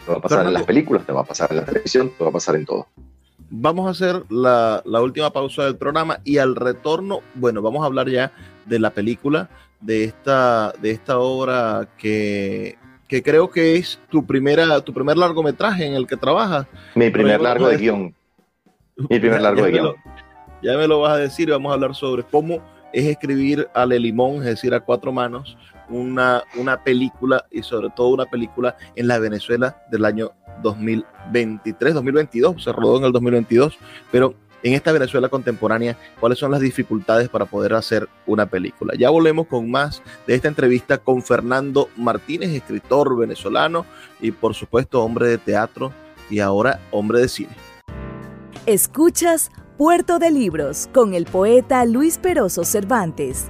Te va a pasar en las películas, te va a pasar en la televisión, te va a pasar en todo. Vamos a hacer la, la última pausa del programa y al retorno, bueno, vamos a hablar ya de la película de esta, de esta obra que, que creo que es tu, primera, tu primer largometraje en el que trabajas. Mi primer largo de guion. Mi *laughs* primer largo de guion. ya me lo vas a decir, vamos a hablar sobre cómo es escribir a Le Limón, es decir, a cuatro manos, una, una película y sobre todo una película en la Venezuela del año 2023, 2022, se rodó en el 2022, pero en esta Venezuela contemporánea, cuáles son las dificultades para poder hacer una película. Ya volvemos con más de esta entrevista con Fernando Martínez, escritor venezolano y por supuesto hombre de teatro y ahora hombre de cine. Escuchas Puerto de Libros con el poeta Luis Peroso Cervantes.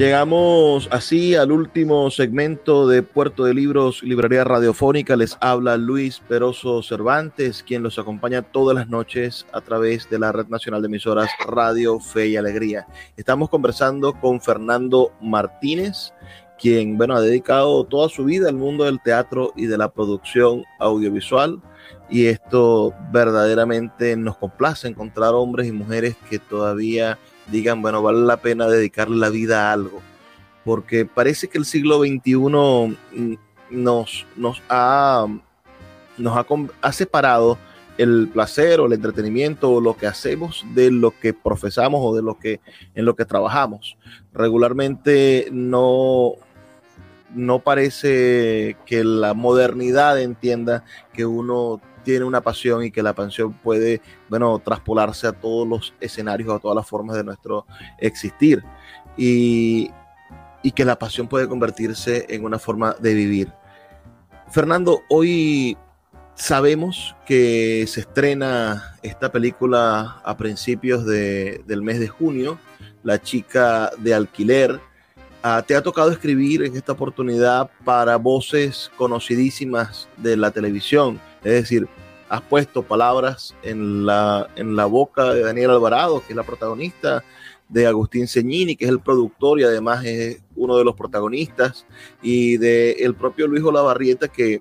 Llegamos así al último segmento de Puerto de Libros, Librería Radiofónica. Les habla Luis Peroso Cervantes, quien los acompaña todas las noches a través de la Red Nacional de Emisoras Radio Fe y Alegría. Estamos conversando con Fernando Martínez, quien bueno, ha dedicado toda su vida al mundo del teatro y de la producción audiovisual. Y esto verdaderamente nos complace encontrar hombres y mujeres que todavía digan, bueno, vale la pena dedicarle la vida a algo, porque parece que el siglo XXI mm, nos, nos, ha, nos ha, separado el placer o el entretenimiento o lo que hacemos de lo que profesamos o de lo que en lo que trabajamos. Regularmente no, no parece que la modernidad entienda que uno tiene una pasión y que la pasión puede, bueno, traspolarse a todos los escenarios, a todas las formas de nuestro existir. Y, y que la pasión puede convertirse en una forma de vivir. Fernando, hoy sabemos que se estrena esta película a principios de, del mes de junio, La chica de alquiler. Ah, te ha tocado escribir en esta oportunidad para voces conocidísimas de la televisión. Es decir, has puesto palabras en la, en la boca de Daniel Alvarado, que es la protagonista, de Agustín Ceñini, que es el productor y además es uno de los protagonistas, y de propio Luis Olavarrieta, que,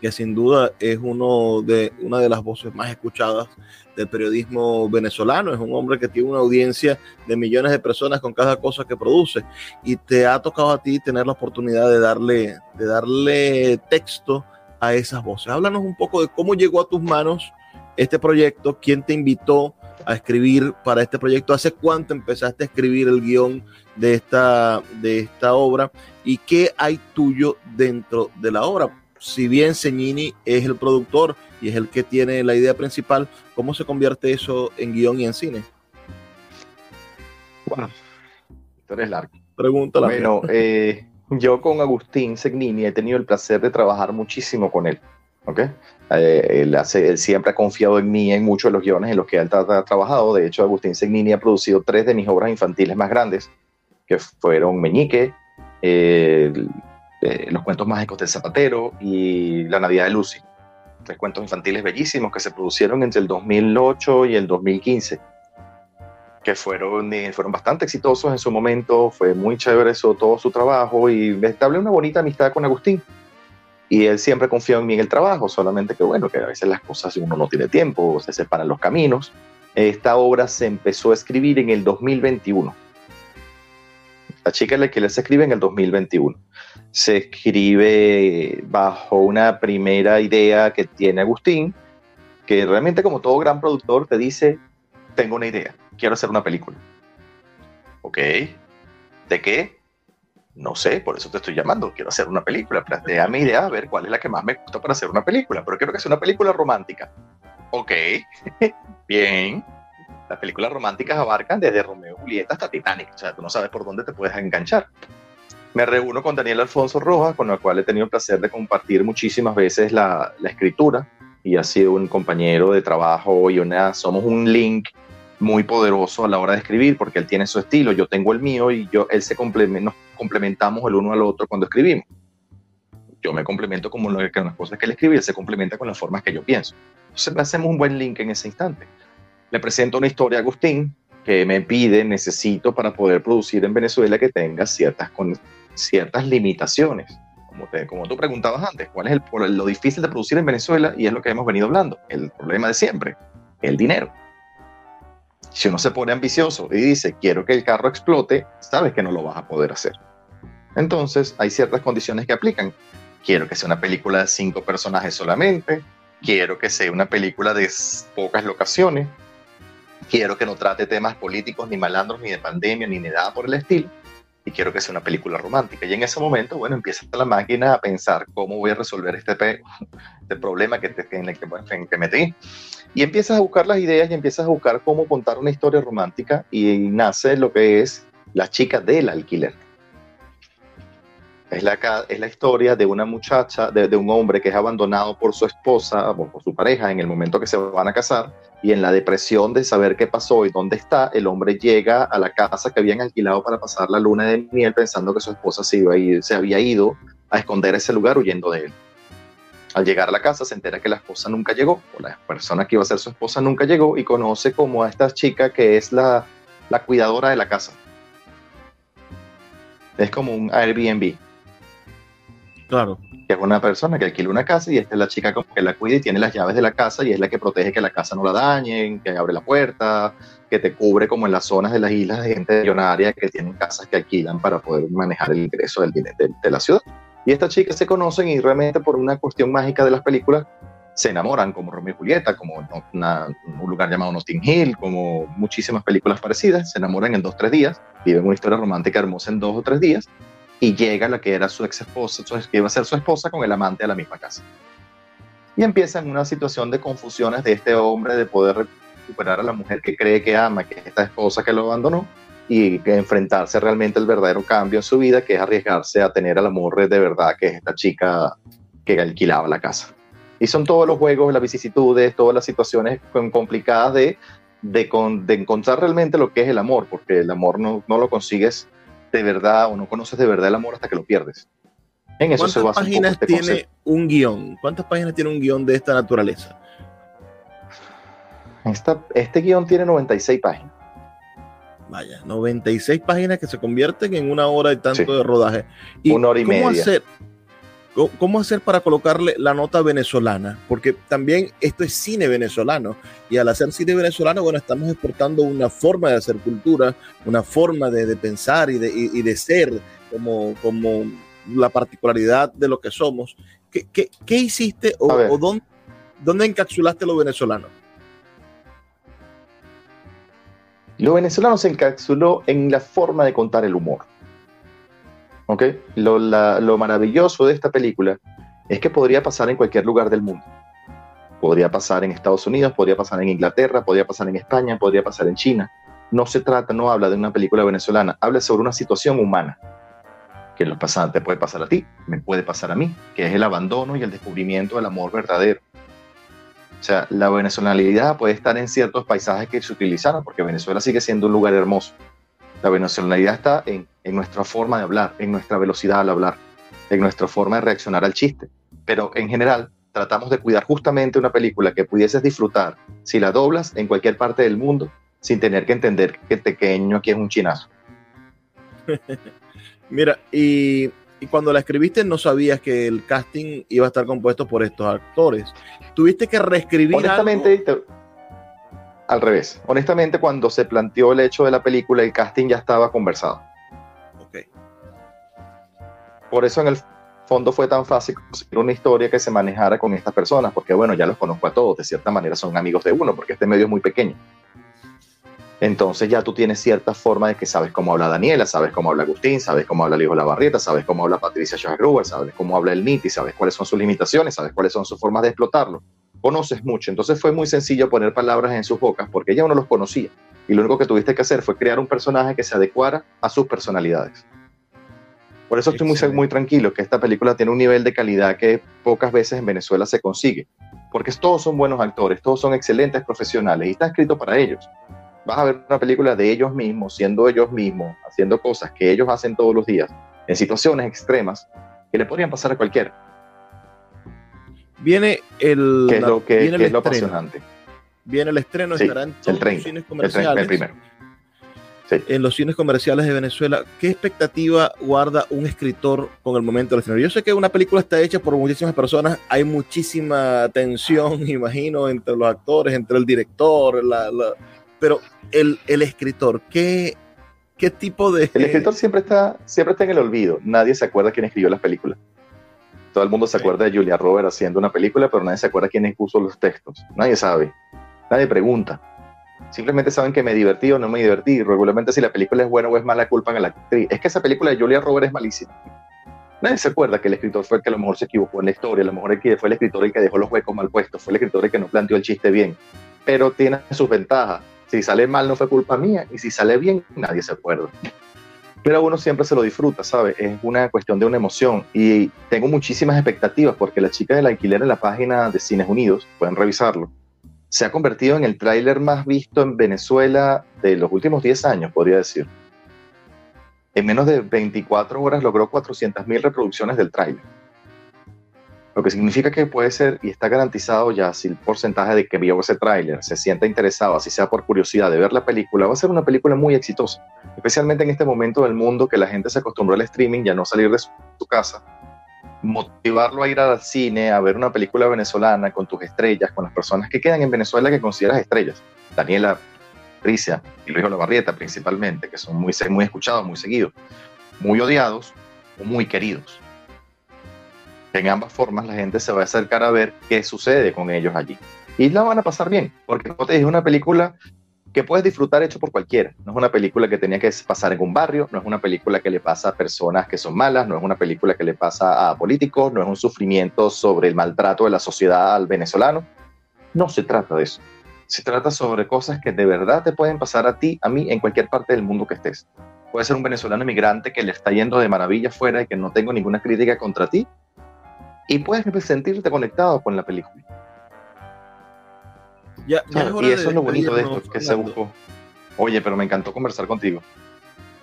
que sin duda es uno de, una de las voces más escuchadas del periodismo venezolano. Es un hombre que tiene una audiencia de millones de personas con cada cosa que produce. Y te ha tocado a ti tener la oportunidad de darle, de darle texto a esas voces. Háblanos un poco de cómo llegó a tus manos este proyecto, quién te invitó a escribir para este proyecto? ¿Hace cuánto empezaste a escribir el guion de esta, de esta obra? ¿Y qué hay tuyo dentro de la obra? Si bien Señini es el productor y es el que tiene la idea principal, ¿cómo se convierte eso en guion y en cine? Bueno, esto es largo. Bueno, eh, yo con Agustín Segnini he tenido el placer de trabajar muchísimo con él. ¿okay? Eh, él, hace, él, siempre ha confiado en mí en muchos de los guiones en los que él ha, trabajado. De hecho, Agustín Segnini ha producido tres de mis obras infantiles más grandes, que fueron Meñique, eh, Los cuentos mágicos del zapatero y La Navidad de Lucy. Tres cuentos infantiles bellísimos que se produjeron entre el 2008 y el 2015 fueron, eh, fueron bastante exitosos en su momento, fue muy chévere eso, todo su trabajo y me establé una bonita amistad con Agustín. Y él siempre confió en mí en el trabajo, solamente que bueno, que a veces las cosas uno no tiene tiempo, se separan los caminos. Esta obra se empezó a escribir en el 2021. La chica la que se escribe en el 2021. Se escribe bajo una primera idea que tiene Agustín, que realmente como todo gran productor te dice, tengo una idea quiero hacer una película. ¿Ok? ¿De qué? No sé, por eso te estoy llamando. Quiero hacer una película. Plantea mi idea, a ver cuál es la que más me gusta para hacer una película. Pero quiero que sea una película romántica. Ok, *laughs* bien. Las películas románticas abarcan desde Romeo y Julieta hasta Titanic. O sea, tú no sabes por dónde te puedes enganchar. Me reúno con Daniel Alfonso Rojas, con el cual he tenido el placer de compartir muchísimas veces la, la escritura y ha sido un compañero de trabajo y una, somos un link muy poderoso a la hora de escribir, porque él tiene su estilo, yo tengo el mío y yo, él se nos complementamos el uno al otro cuando escribimos. Yo me complemento con las cosas que él escribe y él se complementa con las formas que yo pienso. Entonces hacemos un buen link en ese instante. Le presento una historia a Agustín que me pide, necesito para poder producir en Venezuela que tenga ciertas, con, ciertas limitaciones. Como, te, como tú preguntabas antes, ¿cuál es el, lo difícil de producir en Venezuela? Y es lo que hemos venido hablando, el problema de siempre, el dinero si uno se pone ambicioso y dice, quiero que el carro explote, sabes que no lo vas a poder hacer. Entonces, hay ciertas condiciones que aplican. Quiero que sea una película de cinco personajes solamente. Quiero que sea una película de pocas locaciones. Quiero que no trate temas políticos, ni malandros, ni de pandemia, ni de nada por el estilo. Y quiero que sea una película romántica. Y en ese momento, bueno, empieza la máquina a pensar cómo voy a resolver este, *laughs* este problema que, te, en el que, en que metí. Y empiezas a buscar las ideas y empiezas a buscar cómo contar una historia romántica y nace lo que es La chica del alquiler. Es la, es la historia de una muchacha, de, un hombre que es abandonado por su esposa o por su pareja en el momento que se van a casar y en la depresión de saber qué pasó y dónde está, el hombre llega a la casa que habían alquilado para pasar la luna de miel pensando que su esposa se, iba a se había ido a esconder ese lugar huyendo de él. Al llegar a la casa se entera que la esposa nunca llegó, o la persona que iba a ser su esposa nunca llegó y conoce como a esta chica que es la, la cuidadora de la casa. Es como un Airbnb. Claro. Que es una persona que alquila una casa y esta es la chica como que la cuida y tiene las llaves de la casa y es la que protege que la casa no la dañen, que abre la puerta, que te cubre como en las zonas de las islas de gente millonaria que tienen casas que alquilan para poder manejar el ingreso del dinero de la ciudad. Y estas chicas se conocen y realmente por una cuestión mágica de las películas se enamoran, como Romeo y Julieta, como un lugar llamado Notting Hill, como muchísimas películas parecidas, se enamoran en dos o tres días, viven una historia romántica hermosa en dos o tres días, y llega la que era su ex esposa, que iba a ser su esposa con el amante a la misma casa. Y empieza en una situación de confusiones de este hombre de poder recuperar a la mujer que cree que ama, que es esta esposa que lo abandonó, y enfrentarse realmente al verdadero cambio en su vida, que es arriesgarse a tener al amor de verdad, que es esta chica que alquilaba la casa. Y son todos los juegos, las vicisitudes, todas las situaciones complicadas de, de, de encontrar realmente lo que es el amor, porque el amor no, no, lo consigues de verdad o no conoces de verdad el amor hasta que lo pierdes. En eso se basa páginas un este tiene un guion? ¿Cuántas páginas tiene un guion de esta naturaleza? Esta, este guion tiene 96 páginas. Vaya, 96 páginas que se convierten en una hora y tanto de rodaje. ¿Y una hora y ¿cómo media. Hacer, ¿Cómo hacer para colocarle la nota venezolana? Porque también esto es cine venezolano y al hacer cine venezolano, bueno, estamos exportando una forma de hacer cultura, una forma de, de pensar y de, y, y de, ser como, como la particularidad de lo que somos. ¿Qué, qué, qué hiciste o, o dónde, dónde encapsulaste lo venezolano? Lo venezolano se encapsuló en la forma de contar el humor. ¿Ok? Lo, lo maravilloso de esta película es que podría pasar en cualquier lugar del mundo. Podría pasar en Estados Unidos, podría pasar en Inglaterra, podría pasar en España, podría pasar en China. No se trata, no habla de una película venezolana, habla sobre una situación humana que lo pasa, te puede pasar a ti, me puede pasar a mí, que es el abandono y el descubrimiento del amor verdadero. O sea, la venezolanidad puede estar en ciertos paisajes que se utilizaron, porque Venezuela sigue siendo un lugar hermoso. La venezolanidad está en, en nuestra forma de hablar, en nuestra velocidad al hablar, en nuestra forma de reaccionar al chiste. Pero en general, tratamos de cuidar justamente una película que pudieses disfrutar si la doblas en cualquier parte del mundo sin tener que entender que el pequeño aquí es un chinazo. *laughs* Mira, y, cuando la escribiste no sabías que el casting iba a estar compuesto por estos actores. ¿Tuviste que reescribir Honestamente, al revés. Honestamente, cuando se planteó el hecho de la película, el casting ya estaba conversado. Ok. Por eso en el fondo fue tan fácil conseguir una historia que se manejara con estas personas, porque bueno, ya los conozco a todos, de cierta manera son amigos de uno, porque este medio es muy pequeño. Entonces ya tú tienes cierta forma de que sabes cómo habla Daniela, sabes cómo habla Agustín, sabes cómo habla Lijo Lavarrieta, sabes cómo habla Patricia Schagruber, sabes cómo habla el NITI, sabes cuáles son sus limitaciones, sabes cuáles son sus formas de explotarlo. Conoces mucho, entonces fue muy sencillo poner palabras en sus bocas porque ya uno los conocía. Y lo único que tuviste que hacer fue crear un personaje que se adecuara a sus personalidades. Por eso estoy muy, muy tranquilo que esta película tiene un nivel de calidad que pocas veces en Venezuela se consigue, porque todos son buenos actores, todos son excelentes profesionales y está escrito para ellos vas a ver una película de ellos mismos, siendo ellos mismos, haciendo cosas que ellos hacen todos los días, en situaciones extremas que le podrían pasar a cualquiera. Viene el. Que es lo, que, es lo apasionante. Viene el estreno, estará en todos los cines comerciales. El, primero. En los cines comerciales de Venezuela, ¿qué expectativa guarda un escritor con el momento del estreno? Yo sé que una película está hecha por muchísimas personas, hay muchísima tensión, *laughs* imagino, entre los actores, entre el director, la, pero el, el escritor, ¿qué, ¿qué tipo de...? El escritor siempre está, siempre está en el olvido. Nadie se acuerda quién escribió las películas. Todo el mundo se acuerda de Julia Roberts haciendo una película, pero nadie se acuerda quién puso los textos. Nadie sabe. Nadie pregunta. Simplemente saben que me divertí o no me divertí. Regularmente si la película es buena o es mala, culpan a la actriz. Es que esa película de Julia Roberts es malísima. Nadie se acuerda que el escritor fue el que a lo mejor se equivocó en la historia, a lo mejor fue el escritor el que dejó los huecos mal puestos, fue el escritor el que no planteó el chiste bien. Pero tiene sus ventajas. Si sale mal no fue culpa mía y si sale bien nadie se acuerda. Pero uno siempre se lo disfruta, ¿sabes? Es una cuestión de una emoción y tengo muchísimas expectativas porque la chica del alquiler en la página de Cines Unidos, pueden revisarlo, se ha convertido en el tráiler más visto en Venezuela de los últimos 10 años, podría decir. En menos de 24 horas logró 400.000 reproducciones del tráiler lo que significa que puede ser y está garantizado ya si el porcentaje de que vio ese tráiler se sienta interesado, así sea por curiosidad de ver la película, va a ser una película muy exitosa, especialmente en este momento del mundo que la gente se acostumbró al streaming y a no salir de su, casa. Motivarlo a ir al cine, a ver una película venezolana con tus estrellas, con las personas que quedan en Venezuela que consideras estrellas. Daniela, Patricia y Luis Olavarrieta principalmente, que son muy, muy escuchados, muy seguidos, muy odiados o muy queridos en ambas formas la gente se va a acercar a ver qué sucede con ellos allí. Y la van a pasar bien, porque es una película que puedes disfrutar hecho por cualquiera. No es una película que tenía que pasar en un barrio, no es una película que le pasa a personas que son malas, no es una película que le pasa a políticos, no es un sufrimiento sobre el maltrato de la sociedad al venezolano. No se trata de eso. Se trata sobre cosas que de verdad te pueden pasar a ti, a mí, en cualquier parte del mundo que estés. Puede ser un venezolano inmigrante que le está yendo de maravilla fuera y que no tengo ninguna crítica contra ti, y puedes sentirte conectado con la película. Ya, y eso es lo bonito de esto, que se buscó. Oye, pero me encantó conversar contigo.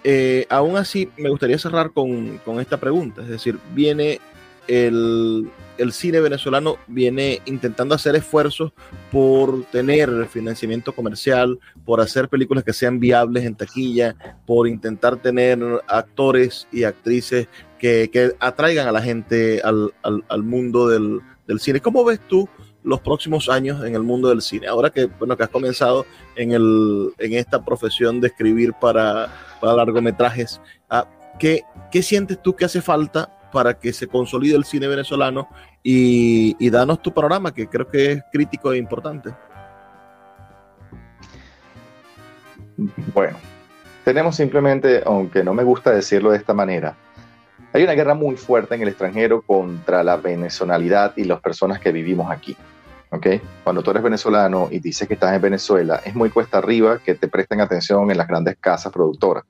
Eh, aún así, me gustaría cerrar con, con, esta pregunta. Es decir, viene el, el, cine venezolano, viene intentando hacer esfuerzos por tener financiamiento comercial, por hacer películas que sean viables en taquilla, por intentar tener actores y actrices que, atraigan a la gente al, mundo del, cine. ¿Cómo ves tú los próximos años en el mundo del cine? Ahora que, bueno, que has comenzado en, el, en esta profesión de escribir para, largometrajes, ah, ¿qué, ¿qué sientes tú que hace falta para que se consolide el cine venezolano y, y, danos tu programa, que creo que es crítico e importante. Bueno, tenemos simplemente, aunque no me gusta decirlo de esta manera, hay una guerra muy fuerte en el extranjero contra la venezolanidad y las personas que vivimos aquí. ¿okay? Cuando tú eres venezolano y dices que estás en Venezuela, es muy cuesta arriba que te presten atención en las grandes casas productoras.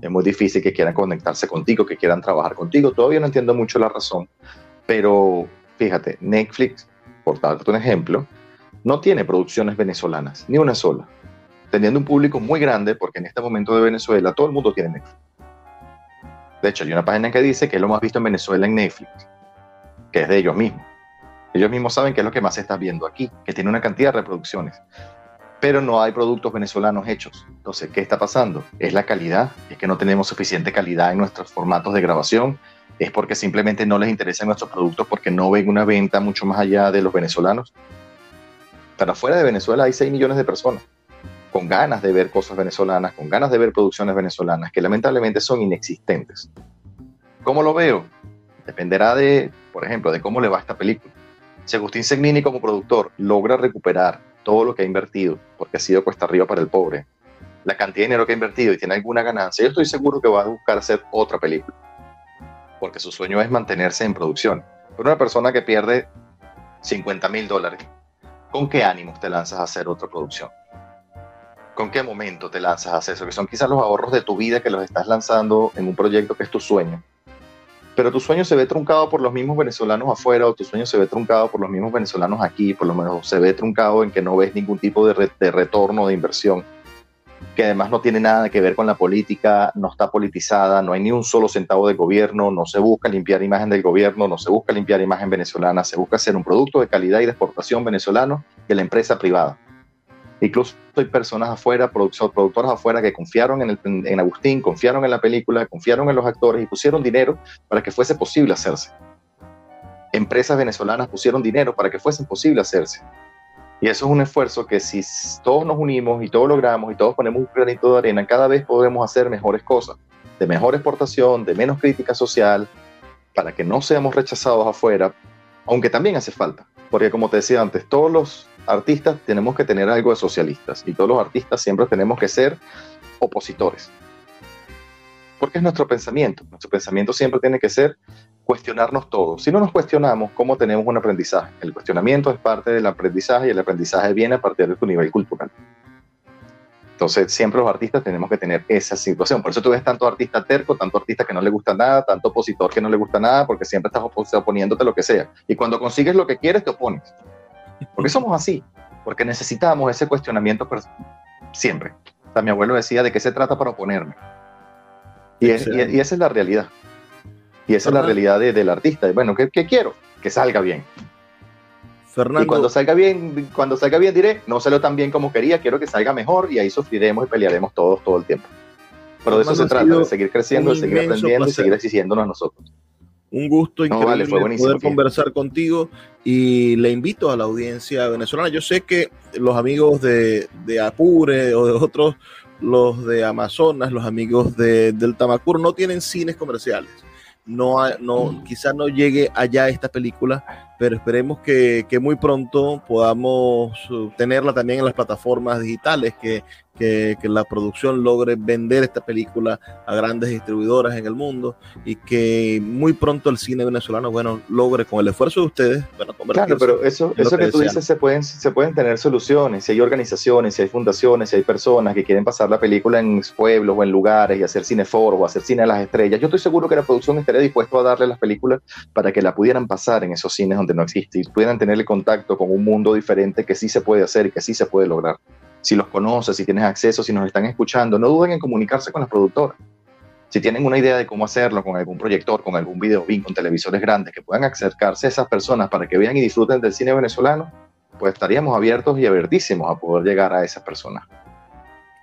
Es muy difícil que quieran conectarse contigo, que quieran trabajar contigo. Todavía no entiendo mucho la razón, pero fíjate, Netflix, por darte un ejemplo, no tiene producciones venezolanas, ni una sola. Teniendo un público muy grande, porque en este momento de Venezuela todo el mundo tiene Netflix. De hecho, hay una página que dice que es lo más visto en Venezuela en Netflix, que es de ellos mismos. Ellos mismos saben que es lo que más se está viendo aquí, que tiene una cantidad de reproducciones. Pero no hay productos venezolanos hechos. Entonces, ¿qué está pasando? Es la calidad, es que no tenemos suficiente calidad en nuestros formatos de grabación, es porque simplemente no les interesan nuestros productos porque no ven una venta mucho más allá de los venezolanos. Para afuera de Venezuela hay 6 millones de personas con ganas de ver cosas venezolanas, con ganas de ver producciones venezolanas, que lamentablemente son inexistentes. ¿Cómo lo veo? Dependerá de, por ejemplo, de cómo le va esta película. Si Agustín Segnini como productor logra recuperar todo lo que ha invertido, porque ha sido cuesta arriba para el pobre, la cantidad de dinero que ha invertido y tiene alguna ganancia, yo estoy seguro que va a buscar hacer otra película, porque su sueño es mantenerse en producción. Pero una persona que pierde 50 mil dólares, ¿con qué ánimos te lanzas a hacer otra producción? ¿Con qué momento te lanzas a hacer eso? Que son quizás los ahorros de tu vida que los estás lanzando en un proyecto que es tu sueño pero tu sueño se ve truncado por los mismos venezolanos afuera o tu sueño se ve truncado por los mismos venezolanos aquí, por lo menos se ve truncado en que no ves ningún tipo de, de retorno de inversión, que además no tiene nada que ver con la política, no está politizada, no hay ni un solo centavo de gobierno, no se busca limpiar imagen del gobierno, no se busca limpiar imagen venezolana, se busca hacer un producto de calidad y de exportación venezolano de la empresa privada. Incluso hay personas afuera, productoras afuera que confiaron en, en Agustín, confiaron en la película, confiaron en los actores y pusieron dinero para que fuese posible hacerse. Empresas venezolanas pusieron dinero para que fuese posible hacerse. Y eso es un esfuerzo que si todos nos unimos y todos logramos y todos ponemos un granito de arena, cada vez podemos hacer mejores cosas, de mejor exportación, de menos crítica social, para que no seamos rechazados afuera, aunque también hace falta. Porque como te decía antes, todos los artistas tenemos que tener algo de socialistas y todos los artistas siempre tenemos que ser opositores. Porque es nuestro pensamiento. Nuestro pensamiento siempre tiene que ser cuestionarnos todo. Si no nos cuestionamos, ¿cómo tenemos un aprendizaje? El cuestionamiento es parte del aprendizaje y el aprendizaje viene a partir de tu nivel cultural. Entonces, siempre los artistas tenemos que tener esa situación. Por eso tú ves tanto artista terco, tanto artista que no le gusta nada, tanto opositor que no le gusta nada, porque siempre estás oponiéndote lo que sea. Y cuando consigues lo que quieres, te opones. Porque somos así, porque necesitamos ese cuestionamiento siempre. O mi abuelo decía de qué se trata para oponerme. Y, esa es la realidad. Y esa es la realidad del artista. Bueno, ¿qué, quiero? Que salga bien. Fernando. Y cuando salga bien, cuando salga bien diré, no salió tan bien como quería, quiero que salga mejor y ahí sufriremos y pelearemos todos todo el tiempo. Pero de eso se trata, de seguir creciendo, de seguir aprendiendo y seguir exigiéndonos a nosotros. Un gusto increíble poder conversar contigo y le invito a la audiencia venezolana. Yo sé que los amigos de, Apure o de otros, los de Amazonas, los amigos de, del Tamacuro, no tienen cines comerciales. No, no, mm. quizás no llegue allá esta película, pero esperemos que, que, muy pronto podamos uh, tenerla también en las plataformas digitales, que, que, que, la producción logre vender esta película a grandes distribuidoras en el mundo y que muy pronto el cine venezolano, bueno, logre con el esfuerzo de ustedes, bueno, Claro, pero eso, eso que, tú dices, se pueden, se pueden tener soluciones, si hay organizaciones, si hay fundaciones, si hay personas que quieren pasar la película en pueblos o en lugares y hacer cine foro o hacer cine a las estrellas, yo estoy seguro que la producción estaría dispuesta a darle las películas para que la pudieran pasar en esos cines donde no existe y pudieran tener contacto con un mundo diferente que sí se puede hacer y que sí se puede lograr. Si los conoces, si tienes acceso, si nos están escuchando, no duden en comunicarse con las productoras. Si tienen una idea de cómo hacerlo con algún proyector, con algún video con televisores grandes, que puedan acercarse a esas personas para que vean y disfruten del cine venezolano, pues estaríamos abiertos y abiertísimos a poder llegar a esas personas.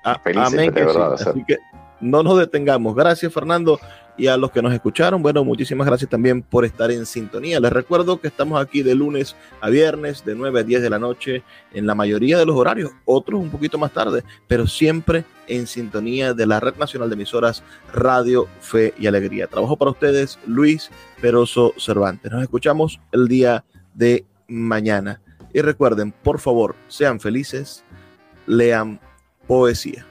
Ah, Felices, de verdad. Así que no nos detengamos. Gracias, Fernando y a los que nos escucharon, bueno, muchísimas gracias también por estar en sintonía. Les recuerdo que estamos aquí de lunes a viernes, de 9 a 10 de la noche, en la mayoría de los horarios, otros un poquito más tarde, pero siempre en sintonía de la Red Nacional de Emisoras Radio, Fe y Alegría. Trabajo para ustedes Luis Peroso Cervantes. Nos escuchamos el día de mañana. Y recuerden, por favor, sean felices, lean poesía.